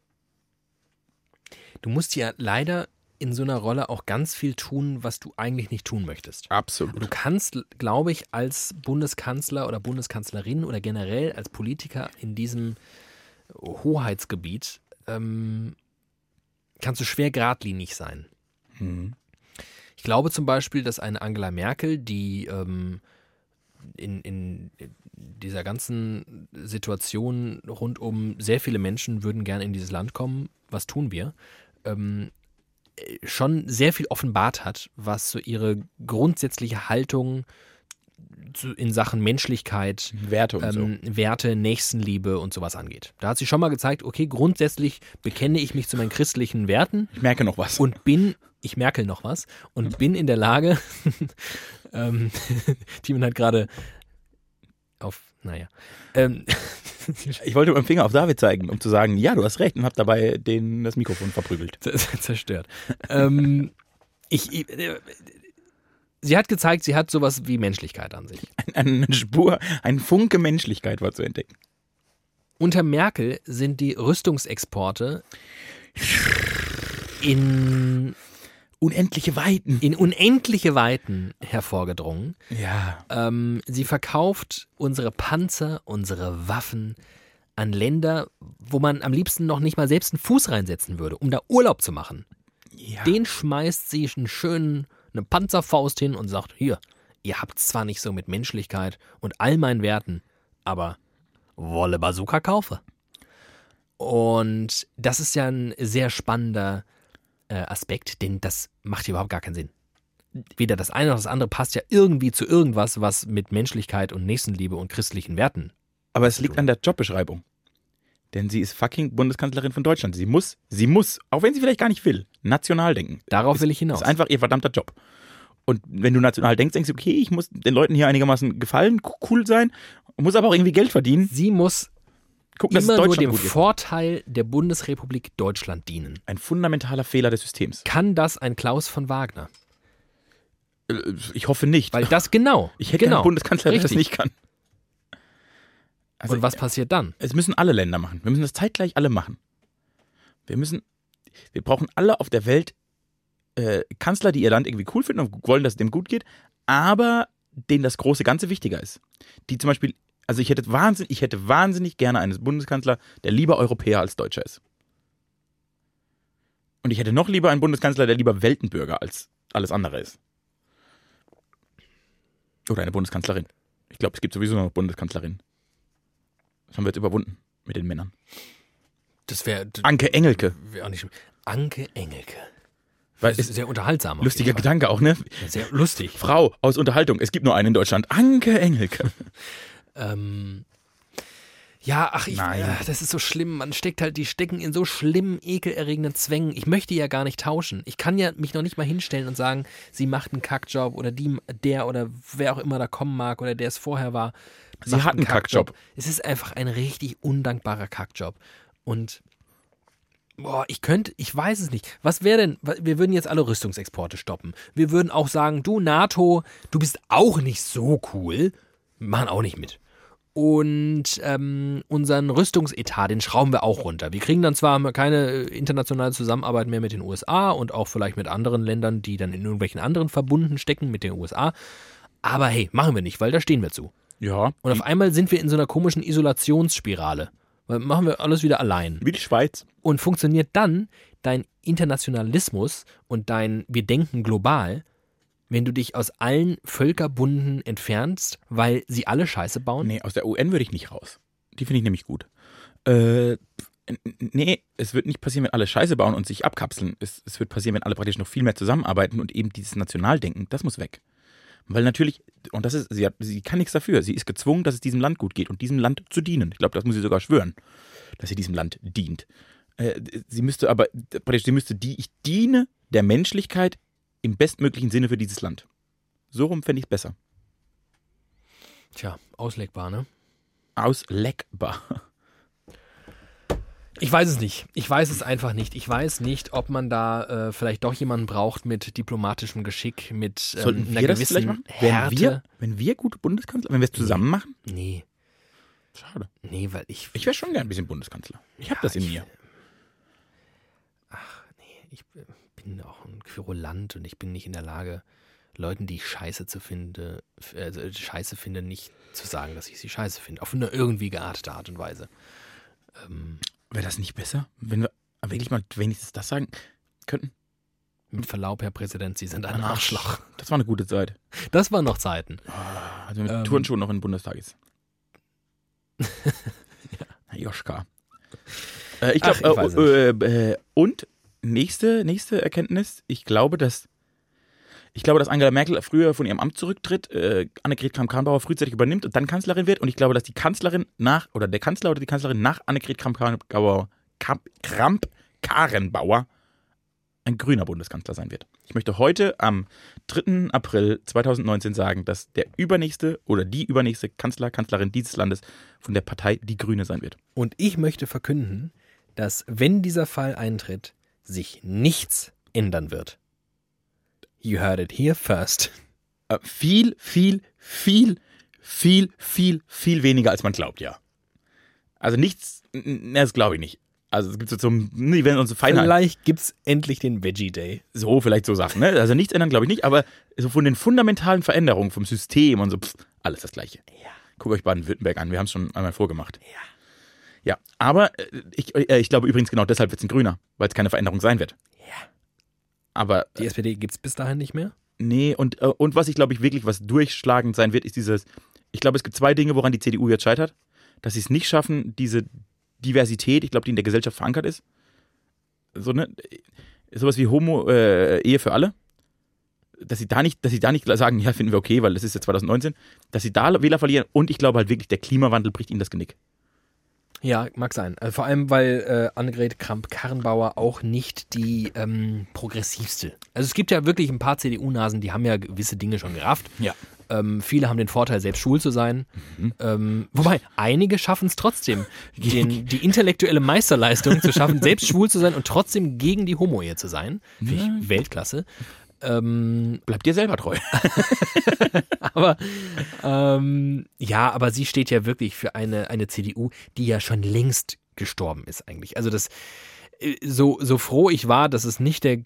S1: Du musst ja leider in so einer Rolle auch ganz viel tun, was du eigentlich nicht tun möchtest.
S2: Absolut.
S1: Du kannst, glaube ich, als Bundeskanzler oder Bundeskanzlerin oder generell als Politiker in diesem Hoheitsgebiet, ähm, kannst du schwer geradlinig sein.
S2: Mhm.
S1: Ich glaube zum Beispiel, dass eine Angela Merkel, die ähm, in, in dieser ganzen Situation rund um sehr viele Menschen würden gerne in dieses Land kommen, was tun wir, ähm, äh, schon sehr viel offenbart hat, was so ihre grundsätzliche Haltung zu, in Sachen Menschlichkeit,
S2: Werte und so.
S1: ähm, Werte, Nächstenliebe und sowas angeht. Da hat sie schon mal gezeigt, okay, grundsätzlich bekenne ich mich zu meinen christlichen Werten
S2: Ich merke noch was.
S1: und bin, ich merke noch was, und bin in der Lage, ähm, Timon hat gerade auf, naja, ähm,
S2: Ich wollte mit dem Finger auf David zeigen, um zu sagen, ja, du hast recht, und habe dabei den, das Mikrofon verprügelt.
S1: zerstört. ähm, ich, ich, äh, sie hat gezeigt, sie hat sowas wie Menschlichkeit an sich.
S2: Eine Spur, ein Funke Menschlichkeit war zu entdecken.
S1: Unter Merkel sind die Rüstungsexporte in,
S2: Unendliche Weiten.
S1: in unendliche Weiten hervorgedrungen.
S2: Ja.
S1: Ähm, sie verkauft unsere Panzer, unsere Waffen an Länder, wo man am liebsten noch nicht mal selbst einen Fuß reinsetzen würde, um da Urlaub zu machen.
S2: ja.
S1: Den schmeißt sie einen schönen, eine Panzerfaust hin und sagt, hier, ihr habt zwar nicht so mit Menschlichkeit und all meinen Werten, aber wolle Bazooka kaufe. Und das ist ja ein sehr spannender äh, Aspekt, denn das macht hier überhaupt gar keinen Sinn. Weder das eine noch das andere passt ja irgendwie zu irgendwas, was mit Menschlichkeit und Nächstenliebe und christlichen Werten.
S2: Aber es liegt an der Jobbeschreibung. Denn sie ist fucking Bundeskanzlerin von Deutschland. Sie muss, sie muss, auch wenn sie vielleicht gar nicht will, national denken.
S1: Darauf
S2: ist,
S1: will ich hinaus.
S2: ist einfach ihr verdammter Job. Und wenn du national denkst, denkst du, okay, ich muss den Leuten hier einigermaßen gefallen, co- cool sein, muss aber auch irgendwie Geld verdienen.
S1: Sie muss
S2: Gucken, dass
S1: immer nur dem. Vorteil der Bundesrepublik Deutschland dienen.
S2: Ein fundamentaler Fehler des Systems.
S1: Kann das ein Klaus von Wagner?
S2: Äh, Ich hoffe nicht.
S1: Weil das genau.
S2: ich hätte
S1: genau.
S2: einen Bundeskanzler, der das nicht kann. Also,
S1: Und was passiert dann?
S2: Es müssen alle Länder machen. Wir müssen das zeitgleich alle machen. Wir müssen, wir brauchen alle auf der Welt äh, Kanzler, die ihr Land irgendwie cool finden und wollen, dass es dem gut geht, aber denen das große Ganze wichtiger ist. Die zum Beispiel, also ich hätte wahnsinnig, ich hätte wahnsinnig gerne einen Bundeskanzler, der lieber Europäer als Deutscher ist. Und ich hätte noch lieber einen Bundeskanzler, der lieber Weltenbürger als alles andere ist. Oder eine Bundeskanzlerin. Ich glaube, es gibt sowieso noch Bundeskanzlerin. Das haben wir jetzt überwunden mit den Männern.
S1: Das wäre
S2: Anke Engelke.
S1: wär auch nicht. Anke Engelke.
S2: Weil
S1: Das ist sehr unterhaltsam.
S2: lustiger. Gedanke auch, ne?
S1: Sehr lustig.
S2: Frau aus Unterhaltung. Es gibt nur einen in Deutschland. Anke Engelke.
S1: Ähm, Ja, ach, ich, äh, das ist so schlimm. Man steckt halt, die stecken in so schlimmen, ekelerregenden Zwängen. Ich möchte ja gar nicht tauschen. Ich kann ja mich noch nicht mal hinstellen und sagen, sie macht einen Kackjob oder die, der oder wer auch immer da kommen mag oder der es vorher war.
S2: Sie hat einen Kackjob.
S1: Es ist einfach ein richtig undankbarer Kackjob. Und boah, ich könnte, ich weiß es nicht. Was wäre denn, wir würden jetzt alle Rüstungsexporte stoppen. Wir würden auch sagen, du NATO, du bist auch nicht so cool. Machen auch nicht mit. Und ähm, unseren Rüstungsetat, den schrauben wir auch runter. Wir kriegen dann zwar keine äh, internationale Zusammenarbeit mehr mit den USA und auch vielleicht mit anderen Ländern, die dann in irgendwelchen anderen Verbunden stecken mit den USA. Aber hey, machen wir nicht, weil da stehen wir zu.
S2: Ja.
S1: Und auf einmal sind wir in so einer komischen Isolationsspirale. Weil machen wir alles wieder allein.
S2: Wie die Schweiz.
S1: Und funktioniert dann dein Internationalismus und dein Wir denken global, wenn du dich aus allen Völkerbunden entfernst, weil sie alle Scheiße bauen?
S2: Nee, aus der UN würde ich nicht raus. Die finde ich nämlich gut. Äh, nee, es wird nicht passieren, wenn alle Scheiße bauen und sich abkapseln. Es, es wird passieren, wenn alle praktisch noch viel mehr zusammenarbeiten und eben dieses Nationaldenken, das muss weg. Weil natürlich, und das ist, sie, hat, sie kann nichts dafür. Sie ist gezwungen, dass es diesem Land gut geht und diesem Land zu dienen. Ich glaube, das muss sie sogar schwören, dass sie diesem Land dient. Äh, sie müsste aber, praktisch, sie müsste die, ich diene der Menschlichkeit im bestmöglichen Sinne für dieses Land. So rum fände ich es besser.
S1: Tja, auslegbar, ne?
S2: Ausleckbar.
S1: Ich weiß es nicht. Ich weiß es einfach nicht. Ich weiß nicht, ob man da äh, vielleicht doch jemanden braucht mit diplomatischem Geschick, mit ähm,
S2: Sollten
S1: einer
S2: wir das
S1: gewissen
S2: vielleicht machen?
S1: Härte.
S2: Wenn wir, wenn wir gute Bundeskanzler, wenn wir es zusammen machen?
S1: Nee,
S2: Schade.
S1: nee, weil ich,
S2: Ich wäre schon gern ein bisschen Bundeskanzler. Ich habe das in
S1: ich-
S2: mir.
S1: ich bin auch ein Querulant und ich bin nicht in der Lage, Leuten, die ich scheiße zu finde, also scheiße finde, nicht zu sagen, dass ich sie scheiße finde. Auf eine irgendwie geartete Art und Weise. Ähm,
S2: Wäre das nicht besser, wenn wir wirklich mal wenigstens das sagen könnten?
S1: mit Verlaub, Herr Präsident, Sie sind ein Arschloch.
S2: Das war eine gute Zeit.
S1: Das waren noch Zeiten.
S2: Also mit
S1: Ähm.
S2: Turnschuhen noch in den Bundestag ist. ja. Joschka. Äh, ich glaube, äh, äh, äh, und nächste, nächste Erkenntnis, ich glaube, dass ich glaube, dass Angela Merkel früher von ihrem Amt zurücktritt, äh, Annegret Kramp-Karrenbauer frühzeitig übernimmt und dann Kanzlerin wird. Und ich glaube, dass die Kanzlerin nach, oder der Kanzler oder die Kanzlerin nach Annegret Kramp-Karrenbauer Kramp- Kramp-Karrenbauer ein grüner Bundeskanzler sein wird. Ich möchte heute am 3. April 2019 sagen, dass der übernächste oder die übernächste Kanzler, Kanzlerin dieses Landes von der Partei Die Grüne sein wird.
S1: Und ich möchte verkünden, dass, wenn dieser Fall eintritt, sich nichts ändern wird. You heard it here first.
S2: Äh, viel, viel, viel, viel, viel, viel weniger, als man glaubt, ja. Also nichts, das glaube ich nicht. Also es gibt so zum, die werden uns so
S1: Vielleicht gibt's endlich den Veggie Day.
S2: so vielleicht so Sachen, ne? Also nichts ändern, glaube ich nicht, aber so von den fundamentalen Veränderungen vom System und so, pff, alles das Gleiche.
S1: Ja.
S2: Guckt euch Baden-Württemberg an, wir haben es schon einmal vorgemacht. Ja. Ja, aber äh, ich, äh, ich glaube übrigens genau deshalb wird es ein Grüner, weil es keine Veränderung sein wird.
S1: Ja.
S2: Aber
S1: Die SPD gibt's bis dahin nicht mehr?
S2: Nee, und, äh, und was ich glaube ich wirklich, was durchschlagend sein wird, ist dieses, ich glaube, es gibt zwei Dinge, woran die CDU jetzt scheitert. Dass sie es nicht schaffen, diese Diversität, ich glaube, die in der Gesellschaft verankert ist, so ne, sowas wie Homo, äh, Ehe für alle, dass sie da nicht, dass sie da nicht sagen, ja, finden wir okay, weil das ist ja 2019, dass sie da Wähler verlieren und ich glaube halt wirklich, der Klimawandel bricht ihnen das Genick.
S1: Ja, mag sein. Also vor allem, weil äh, Annegret Kramp-Karrenbauer auch nicht die ähm, progressivste. Also es gibt ja wirklich ein paar CDU-Nasen, die haben ja gewisse Dinge schon gerafft.
S2: Ja.
S1: Ähm, viele haben den Vorteil, selbst schwul zu sein. Ähm, wobei, einige schaffen es trotzdem, den, die intellektuelle Meisterleistung zu schaffen, selbst schwul zu sein und trotzdem gegen die Homo-Ehe zu sein. Finde ich Weltklasse. Ähm,
S2: Bleibt dir selber treu.
S1: aber ähm, ja, aber sie steht ja wirklich für eine, eine CDU, die ja schon längst gestorben ist eigentlich. Also das äh, so, so froh ich war, dass es nicht der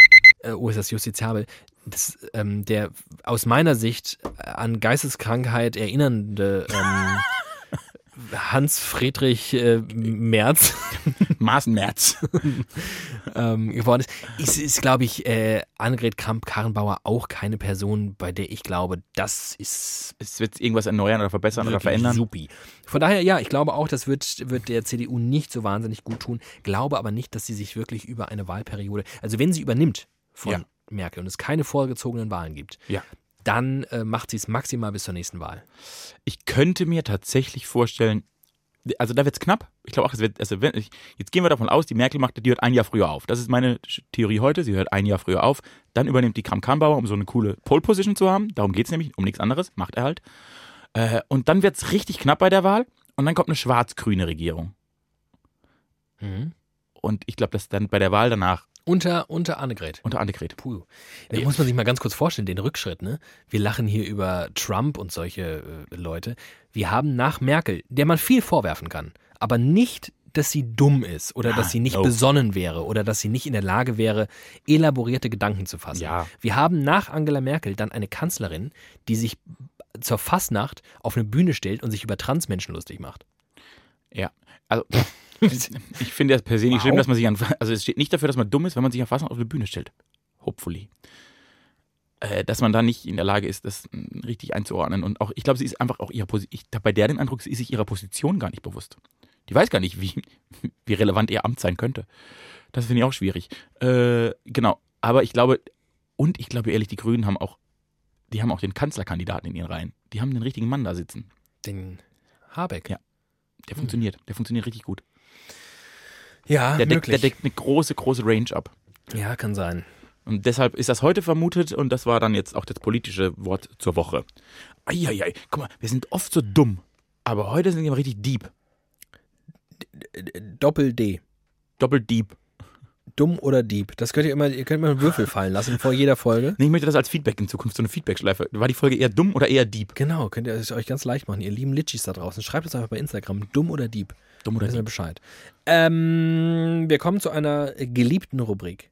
S1: äh, oh, ist das justiziabel, das, ähm, der aus meiner Sicht an Geisteskrankheit erinnernde ähm, Hans Friedrich äh, Merz
S2: Maßenmärz.
S1: ähm, geworden ist, ist, ist glaube ich, äh, Annegret Kramp-Karrenbauer auch keine Person, bei der ich glaube, das ist
S2: Es wird irgendwas erneuern oder verbessern oder verändern.
S1: Supi. Von daher, ja, ich glaube auch, das wird, wird der CDU nicht so wahnsinnig gut tun. Glaube aber nicht, dass sie sich wirklich über eine Wahlperiode, also wenn sie übernimmt von
S2: Ja.
S1: Merkel und es keine vorgezogenen Wahlen gibt,
S2: Ja.
S1: Dann äh, macht sie es maximal bis zur nächsten Wahl.
S2: Ich könnte mir tatsächlich vorstellen, also da wird es knapp. Ich glaube auch, es wird, also wenn, jetzt gehen wir davon aus, die Merkel macht, die hört ein Jahr früher auf. Das ist meine Theorie heute. Sie hört ein Jahr früher auf. Dann übernimmt die Kram-Karrenbauer, um so eine coole Pole-Position zu haben. Darum geht es nämlich, um nichts anderes. Macht er halt. Äh, und dann wird es richtig knapp bei der Wahl. Und dann kommt eine schwarz-grüne Regierung.
S1: Mhm.
S2: Und ich glaube, dass dann bei der Wahl danach
S1: Unter, unter Annegret.
S2: unter Annegret.
S1: Puh. Da muss man sich mal ganz kurz vorstellen, den Rückschritt, ne? Wir lachen hier über Trump und solche äh, Leute. Wir haben nach Merkel, der man viel vorwerfen kann, aber nicht, dass sie dumm ist oder
S2: Ah,
S1: dass sie nicht
S2: no.
S1: besonnen wäre oder dass sie nicht in der Lage wäre, elaborierte Gedanken zu fassen.
S2: Ja.
S1: Wir haben nach Angela Merkel dann eine Kanzlerin, die sich zur Fastnacht auf eine Bühne stellt und sich über Transmenschen lustig macht.
S2: Ja. Also, ich finde es per se nicht
S1: Wow.
S2: schlimm, dass man sich an. Also, es steht nicht dafür, dass man dumm ist, wenn man sich an Fassung auf eine Bühne stellt. Hopefully. Äh, dass man da nicht in der Lage ist, das mm, richtig einzuordnen. Und auch, ich glaube, sie ist einfach auch ihrer Position. Ich habe bei der den Eindruck, sie ist sich ihrer Position gar nicht bewusst. Die weiß gar nicht, wie, wie relevant ihr Amt sein könnte. Das finde ich auch schwierig. Äh, genau. Aber ich glaube, und ich glaube ehrlich, die Grünen haben auch, die haben auch den Kanzlerkandidaten in ihren Reihen. Die haben den richtigen Mann da sitzen.
S1: Den Habeck.
S2: Ja. Der funktioniert. Der funktioniert richtig gut.
S1: Ja,
S2: Der deckt, der deckt eine große, große Range ab.
S1: ja, kann sein.
S2: Und deshalb ist das heute vermutet und das war dann jetzt auch das politische Wort zur Woche. Eieiei, guck mal, wir sind oft so dumm, aber heute sind wir richtig deep.
S1: Doppel-D.
S2: Doppelt deep.
S1: Dumm oder Dieb. Das könnt ihr immer, ihr könnt immer einen Würfel fallen lassen vor jeder Folge.
S2: Nee, ich möchte das als Feedback in Zukunft, so eine Feedback-Schleife. War die Folge eher dumm oder eher deep?
S1: Genau, könnt ihr es euch ganz leicht machen, ihr lieben Litchis da draußen. Schreibt es einfach bei Instagram, dumm oder Dieb.
S2: Dumm oder
S1: Wissen wir? Bescheid. Ähm, wir kommen zu einer geliebten Rubrik.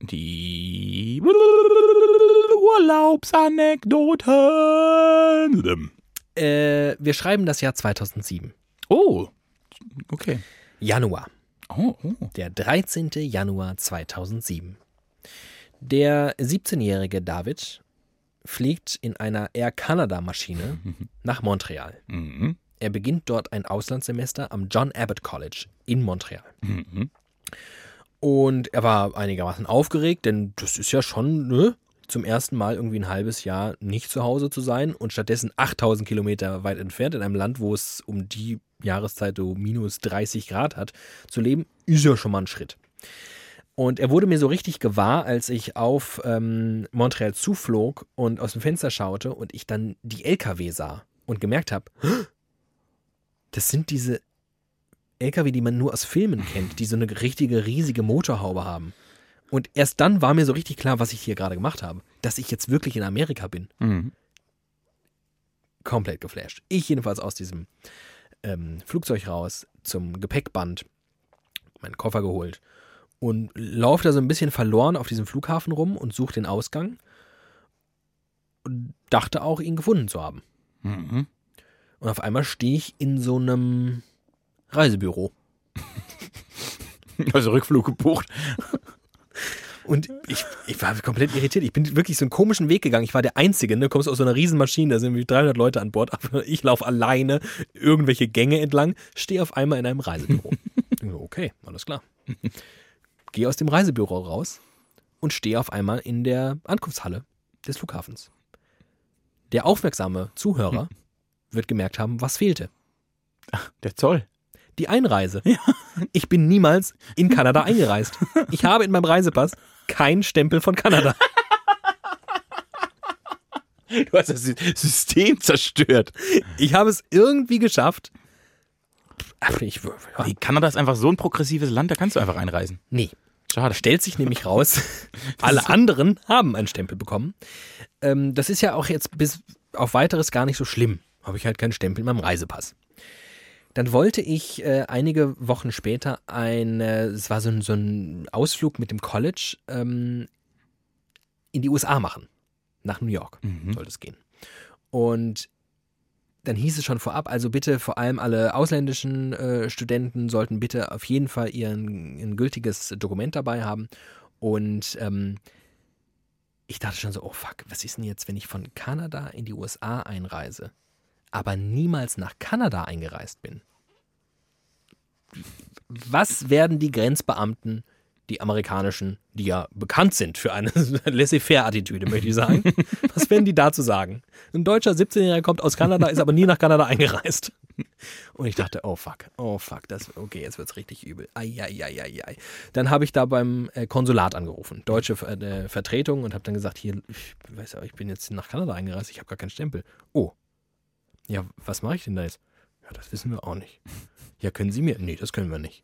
S2: Die Urlaubsanekdoten.
S1: Äh, wir schreiben das Jahr 2007.
S2: Oh, okay.
S1: Januar.
S2: Oh, oh.
S1: Der 13. Januar 2007. Der 17-jährige David fliegt in einer Air Canada Maschine nach Montreal.
S2: Mhm.
S1: Er beginnt dort ein Auslandssemester am John Abbott College in Montreal.
S2: Mhm.
S1: Und er war einigermaßen aufgeregt, denn das ist ja schon ne, zum ersten Mal irgendwie ein halbes Jahr nicht zu Hause zu sein und stattdessen 8000 Kilometer weit entfernt in einem Land, wo es um die Jahreszeit so minus 30 Grad hat, zu leben, ist ja schon mal ein Schritt. Und er wurde mir so richtig gewahr, als ich auf ähm, Montreal zuflog und aus dem Fenster schaute und ich dann die LKW sah und gemerkt habe, das sind diese LKW, die man nur aus Filmen kennt, die so eine richtige, riesige Motorhaube haben. Und erst dann war mir so richtig klar, was ich hier gerade gemacht habe. Dass ich jetzt wirklich in Amerika bin.
S2: Mhm.
S1: Komplett geflasht. Ich jedenfalls aus diesem ähm, Flugzeug raus zum Gepäckband, meinen Koffer geholt und laufe da so ein bisschen verloren auf diesem Flughafen rum und suche den Ausgang. Und dachte auch, ihn gefunden zu haben.
S2: Mhm.
S1: Und auf einmal stehe ich in so einem Reisebüro.
S2: Also Rückflug gebucht.
S1: Und ich, ich war komplett irritiert. Ich bin wirklich so einen komischen Weg gegangen. Ich war der Einzige. Ne? Du kommst aus so einer Riesenmaschine, da sind irgendwie 300 Leute an Bord. Aber ich laufe alleine irgendwelche Gänge entlang, stehe auf einmal in einem Reisebüro. Okay, alles klar. Gehe aus dem Reisebüro raus und stehe auf einmal in der Ankunftshalle des Flughafens. Der aufmerksame Zuhörer wird gemerkt haben, was fehlte.
S2: Der Zoll.
S1: Die Einreise. Ich bin niemals in Kanada eingereist. Ich habe in meinem Reisepass keinen Stempel von Kanada.
S2: Du hast das Sy- System zerstört.
S1: Ich habe es irgendwie geschafft. Ach, ich,
S2: Nee, Kanada ist einfach so ein progressives Land, da kannst du einfach einreisen.
S1: nee.
S2: Schade.
S1: Stellt sich nämlich raus, alle anderen haben einen Stempel bekommen. Ähm, das ist ja auch jetzt bis auf weiteres gar nicht so schlimm. Habe ich halt keinen Stempel in meinem Reisepass. Dann wollte ich äh, einige Wochen später ein, äh, es war so ein, so ein Ausflug mit dem College ähm, in die USA machen. Nach New York
S2: Mhm.
S1: sollte es gehen. Und dann hieß es schon vorab, also bitte vor allem alle ausländischen äh, Studenten sollten bitte auf jeden Fall ihren, ein gültiges Dokument dabei haben. Und ähm, ich dachte schon so, oh fuck, was ist denn jetzt, wenn ich von Kanada in die USA einreise, aber niemals nach Kanada eingereist bin? Was werden die Grenzbeamten die amerikanischen, die ja bekannt sind für eine laissez-faire-Attitüde, möchte ich sagen. Was werden die dazu sagen? Ein deutscher 17-Jähriger kommt aus Kanada, ist aber nie nach Kanada eingereist. Und ich dachte, oh fuck, oh fuck, das, okay, jetzt wird's richtig übel. Eieieiei. Dann habe ich da beim äh, Konsulat angerufen, deutsche äh, Vertretung, und habe dann gesagt, hier, ich weiß ja, ich bin jetzt nach Kanada eingereist, ich habe gar keinen Stempel. Oh, ja, was mache ich denn da jetzt? Ja, das wissen wir auch nicht. Ja, können Sie mir? Nee, das können wir nicht.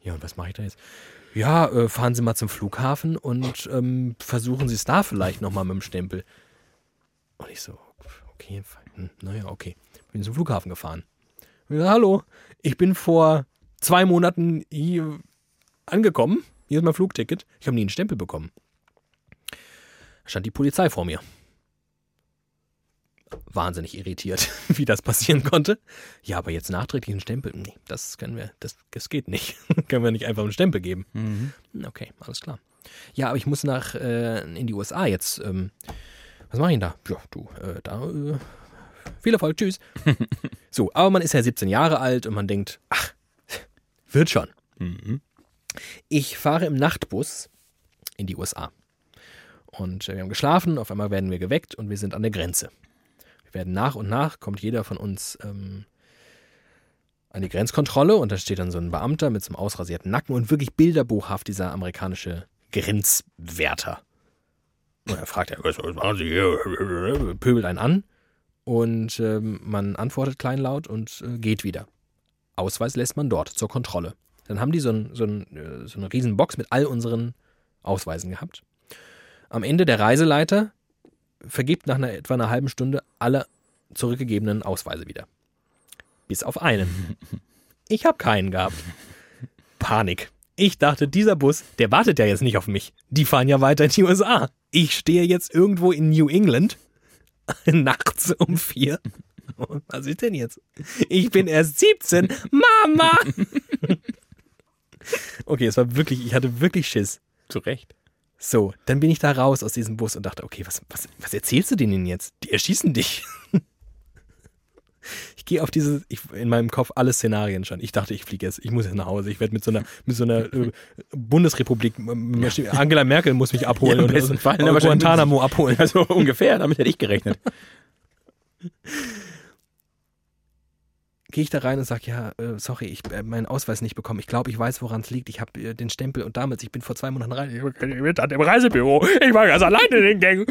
S1: Ja, und was mache ich da jetzt? Ja, äh, fahren Sie mal zum Flughafen und ähm, versuchen Sie es da vielleicht nochmal mit dem Stempel. Und ich so, okay, hm, naja, okay. Bin zum Flughafen gefahren. Ja, hallo, ich bin vor zwei Monaten hier angekommen. Hier ist mein Flugticket. Ich habe nie einen Stempel bekommen. Da stand die Polizei vor mir wahnsinnig irritiert, wie das passieren konnte. Ja, aber jetzt nachträglich einen Stempel, nee, das können wir, das, das geht nicht. können wir nicht einfach einen Stempel geben. Mhm. Okay, alles klar. Ja, aber ich muss nach äh, in die USA jetzt. Ähm, was mache ich denn da? Ja, du, äh, da, äh, viel Erfolg, tschüss. so, aber man ist ja 17 Jahre alt und man denkt, ach, wird schon. Mhm. Ich fahre im Nachtbus in die USA. Und äh, wir haben geschlafen, auf einmal werden wir geweckt und wir sind an der Grenze. Wir werden nach und nach, kommt jeder von uns ähm, an die Grenzkontrolle und da steht dann so ein Beamter mit so einem ausrasierten Nacken und wirklich bilderbuchhaft dieser amerikanische Grenzwärter. Und er fragt, was machen Sie hier? Pöbelt einen an und ähm, man antwortet kleinlaut und äh, geht wieder. Ausweis lässt man dort zur Kontrolle. Dann haben die so, ein, so, ein, äh, so eine riesen Box mit all unseren Ausweisen gehabt. Am Ende der Reiseleiter vergibt nach einer, etwa einer halben Stunde alle zurückgegebenen Ausweise wieder. Bis auf einen. Ich habe keinen gehabt. Panik. Ich dachte, dieser Bus, der wartet ja jetzt nicht auf mich. Die fahren ja weiter in die USA. Ich stehe jetzt irgendwo in New England, nachts um vier. Was ist denn jetzt? Ich bin erst 17. Mama! Okay, es war wirklich, ich hatte wirklich Schiss.
S2: Zu Recht.
S1: So, dann bin ich da raus aus diesem Bus und dachte, okay, was, was, was erzählst du denen jetzt? Die erschießen dich. ich gehe auf diese, ich, in meinem Kopf alle Szenarien schon. Ich dachte, ich fliege jetzt, ich muss jetzt nach Hause. Ich werde mit so einer, mit so einer äh, Bundesrepublik, ja. Angela Merkel muss mich abholen
S2: ja, besten
S1: und
S2: Fall,
S1: ne, Guantanamo abholen.
S2: Also ungefähr, damit hätte ich gerechnet.
S1: gehe ich da rein und sage, ja, äh, sorry, ich äh, meinen Ausweis nicht bekommen. Ich glaube, ich weiß, woran es liegt. Ich habe äh, den Stempel und damals, ich bin vor zwei Monaten rein, ich bin im Reisebüro. Ich war ganz alleine in den Gängen.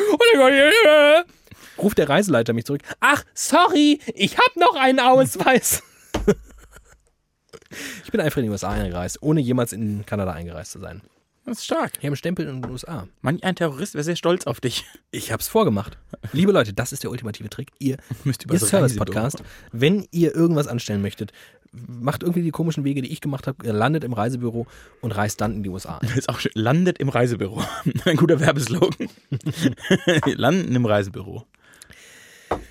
S1: Ruft der Reiseleiter mich zurück. Ach, sorry, ich habe noch einen Ausweis. ich bin einfach in die USA eingereist, ohne jemals in Kanada eingereist zu sein.
S2: Das ist stark.
S1: Ich habe einen Stempel in den USA.
S2: Manch ein Terrorist wäre sehr stolz auf dich.
S1: Ich habe es vorgemacht. Liebe Leute, das ist der ultimative Trick. Ihr müsst über ihr so Service-Podcast, wenn ihr irgendwas anstellen möchtet, macht irgendwie die komischen Wege, die ich gemacht habe, landet im Reisebüro und reist dann in die USA.
S2: Das ist auch schön. Landet im Reisebüro. Ein guter Werbeslogan. Landen im Reisebüro.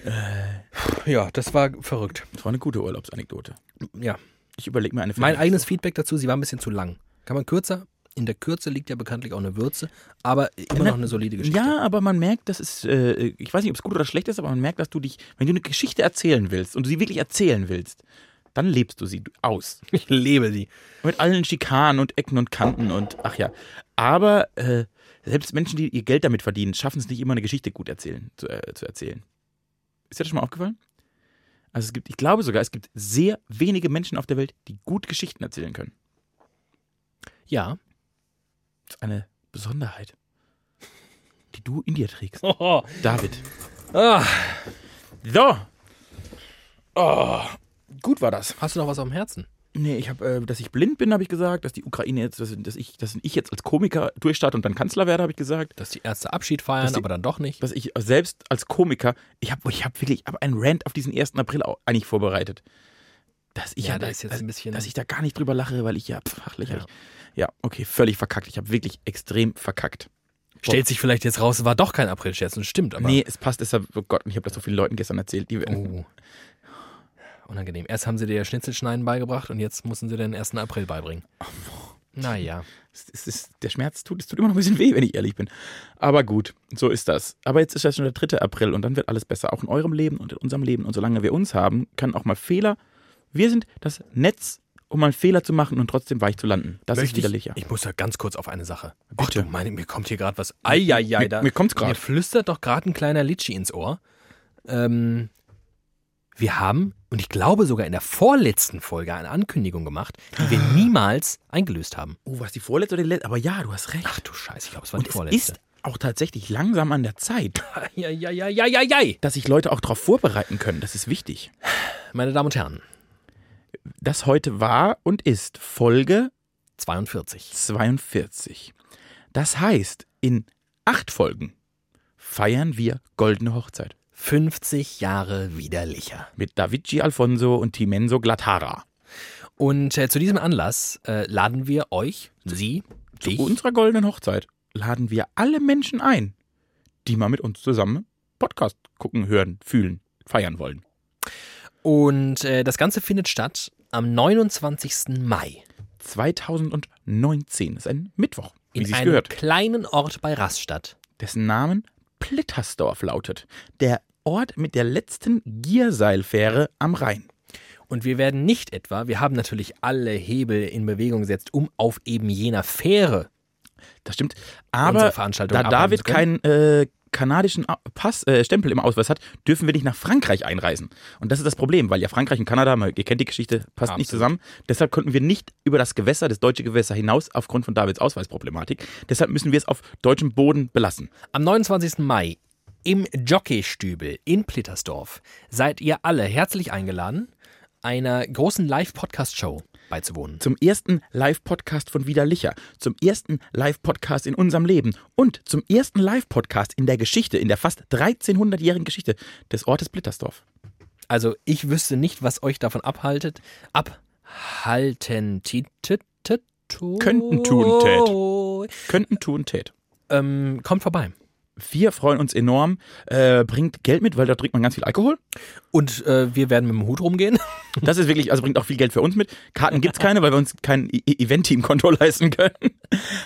S1: Äh, ja, das war verrückt.
S2: Das war eine gute Urlaubsanekdote.
S1: Ja.
S2: Ich überlege mir eine
S1: Mein eigenes Feedback dazu, sie war ein bisschen zu lang. Kann man kürzer? In der Kürze liegt ja bekanntlich auch eine Würze, aber immer noch eine solide Geschichte.
S2: Ja, aber man merkt, dass es, äh, ich weiß nicht, ob es gut oder schlecht ist, aber man merkt, dass du dich, wenn du eine Geschichte erzählen willst und du sie wirklich erzählen willst, dann lebst du sie aus.
S1: Ich lebe sie.
S2: Mit allen Schikanen und Ecken und Kanten und ach ja. Aber äh, selbst Menschen, die ihr Geld damit verdienen, schaffen es nicht immer eine Geschichte gut erzählen, zu, äh, zu erzählen. Ist dir das schon mal aufgefallen? Also es gibt, ich glaube sogar, es gibt sehr wenige Menschen auf der Welt, die gut Geschichten erzählen können.
S1: Ja,
S2: das ist eine Besonderheit, die du in dir trägst. Oh. David.
S1: Ah.
S2: So. Oh. Gut war das.
S1: Hast du noch was auf dem Herzen?
S2: Nee, ich habe, äh, dass ich blind bin, habe ich gesagt, dass die Ukraine jetzt, dass, dass, ich, dass ich jetzt als Komiker durchstarte und dann Kanzler werde, habe ich gesagt.
S1: Dass die Ärzte Abschied feiern, die, aber dann doch nicht.
S2: Dass ich selbst als Komiker, ich habe ich hab wirklich, ich habe einen Rant auf diesen 1. April eigentlich vorbereitet. Dass ich
S1: ja,
S2: ja
S1: da ist jetzt
S2: dass,
S1: ein bisschen.
S2: Dass ich da gar nicht drüber lache, weil ich ja, pff, lächerlich. Ja. Ja, okay, völlig verkackt. Ich habe wirklich extrem verkackt.
S1: Stellt sich vielleicht jetzt raus, es war doch kein Aprilscherz und stimmt, aber.
S2: Nee, es passt deshalb, oh Gott, ich habe das so vielen Leuten gestern erzählt. Die,
S1: oh. Unangenehm. Erst haben sie dir Schnitzelschneiden beigebracht und jetzt müssen sie den 1. April beibringen. Naja.
S2: Es ist, der Schmerz tut, es tut immer noch ein bisschen weh, wenn ich ehrlich bin. Aber gut, so ist das. Aber jetzt ist ja schon der 3. April und dann wird alles besser, auch in eurem Leben und in unserem Leben. Und solange wir uns haben, können auch mal Fehler. Wir sind das Netz um mal einen Fehler zu machen und trotzdem weich zu landen. Das ist
S1: Möchte
S2: widerlich, ja.
S1: ich, ich muss ja ganz kurz auf eine Sache. Ach
S2: Bitte.
S1: du meine, mir kommt hier gerade was. Eieiei,
S2: Mir-
S1: da.
S2: mir kommt's grad.
S1: Mir flüstert doch gerade ein kleiner Litschi ins Ohr. Ähm, wir haben, und ich glaube sogar in der vorletzten Folge, eine Ankündigung gemacht, die wir niemals eingelöst haben.
S2: Oh, was die vorletzte oder die letzte? Aber ja, du hast recht.
S1: Ach du Scheiße, ich glaube, es war
S2: und
S1: die
S2: es
S1: vorletzte.
S2: ist auch tatsächlich langsam an der Zeit,
S1: Eieieiei.
S2: dass sich Leute auch darauf vorbereiten können. Das ist wichtig.
S1: Meine Damen und Herren,
S2: Das heute war und ist Folge
S1: 42.
S2: 42. Das heißt, in acht Folgen feiern wir Goldene Hochzeit
S1: 50 Jahre widerlicher.
S2: mit Davici Alfonso und Timenso Glatara.
S1: Und äh, zu diesem Anlass äh, laden wir euch, Sie,
S2: Zu
S1: dich,
S2: unserer Goldenen Hochzeit laden wir alle Menschen ein, die mal mit uns zusammen Podcast gucken, hören, fühlen, feiern wollen.
S1: Und äh, das Ganze findet statt am 29. Mai
S2: 2019 ist ein Mittwoch, wie
S1: in einem
S2: gehört,
S1: kleinen Ort bei Rastatt.
S2: dessen Namen Plittersdorf lautet. Der Ort mit der letzten Gierseilfähre am Rhein.
S1: Und wir werden nicht etwa, wir haben natürlich alle Hebel in Bewegung gesetzt, um auf eben jener Fähre
S2: Das stimmt. Aber
S1: Veranstaltung
S2: da David keinen äh, kanadischen Pass, äh, Stempel im Ausweis hat, dürfen wir nicht nach Frankreich einreisen. Und das ist das Problem, weil ja Frankreich und Kanada, mal- ihr kennt die Geschichte, passt nicht
S1: Absolut.
S2: zusammen. Deshalb konnten wir nicht über das Gewässer, das deutsche Gewässer hinaus, aufgrund von Davids Ausweisproblematik. Deshalb müssen wir es auf deutschem Boden belassen.
S1: Am 29. Mai im Jockeystübel in Plittersdorf seid ihr alle herzlich eingeladen, einer großen Live-Podcast-Show beizuwohnen.
S2: Zum ersten Live-Podcast von Widerlicher, zum ersten Live-Podcast in unserem Leben und zum ersten Live-Podcast in der Geschichte, in der fast 1300-jährigen Geschichte des Ortes Blittersdorf.
S1: Also ich wüsste nicht, was euch davon abhaltet. Abhalten.
S2: Könnten tun, Könnten tun, tät.
S1: Ähm, kommt vorbei.
S2: Wir freuen uns enorm. Äh, bringt Geld mit, weil da trinkt man ganz viel Alkohol.
S1: Und äh, wir werden mit dem Hut rumgehen.
S2: Das ist wirklich, also bringt auch viel Geld für uns mit. Karten gibt's keine, weil wir uns kein E- Event-Team-Konto leisten können.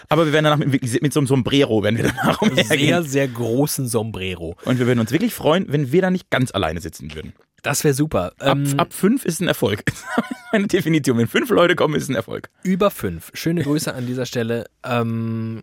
S2: Aber wir werden danach mit, wirklich mit so einem Sombrero, wenn wir danach
S1: Sehr,
S2: umhergehen.
S1: sehr großen Sombrero.
S2: Und wir würden uns wirklich freuen, wenn wir da nicht ganz alleine sitzen würden.
S1: Das wäre super.
S2: Ab,
S1: Ähm,
S2: ab fünf ist ein Erfolg. Meine Definition. Wenn fünf Leute kommen, ist ein Erfolg.
S1: über fünf. Schöne Grüße an dieser Stelle. Ähm,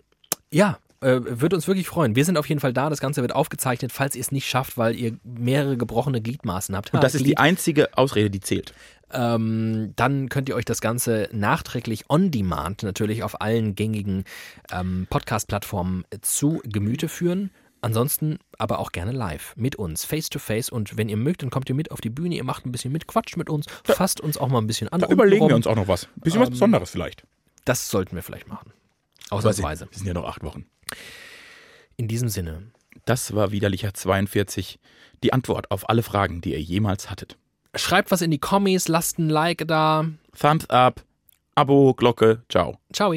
S1: ja, äh, wird uns wirklich freuen. Wir sind auf jeden Fall da. Das Ganze wird aufgezeichnet, falls ihr es nicht schafft, weil ihr mehrere gebrochene Gliedmaßen habt.
S2: Und das ist die einzige Ausrede, die zählt.
S1: ähm, dann könnt ihr euch das Ganze nachträglich on demand natürlich auf allen gängigen ähm, Podcast-Plattformen zu Gemüte führen. Ansonsten aber auch gerne live mit uns, face to face. Und wenn ihr mögt, dann kommt ihr mit auf die Bühne, ihr macht ein bisschen mit, quatscht mit uns, fasst uns auch mal ein bisschen an.
S2: Da überlegen wir uns auch noch was. Ein bisschen was
S1: Ähm,
S2: Besonderes vielleicht.
S1: Das sollten wir vielleicht machen. Ausnahmsweise.
S2: Wir sind ja noch acht Wochen.
S1: In diesem Sinne,
S2: Das war widerlicher 42. Die Antwort auf alle Fragen, die ihr jemals hattet.
S1: schreibt was in die Kommis, lasst ein Like da.
S2: Thumbs up, Abo, Glocke, ciao.
S1: Ciao.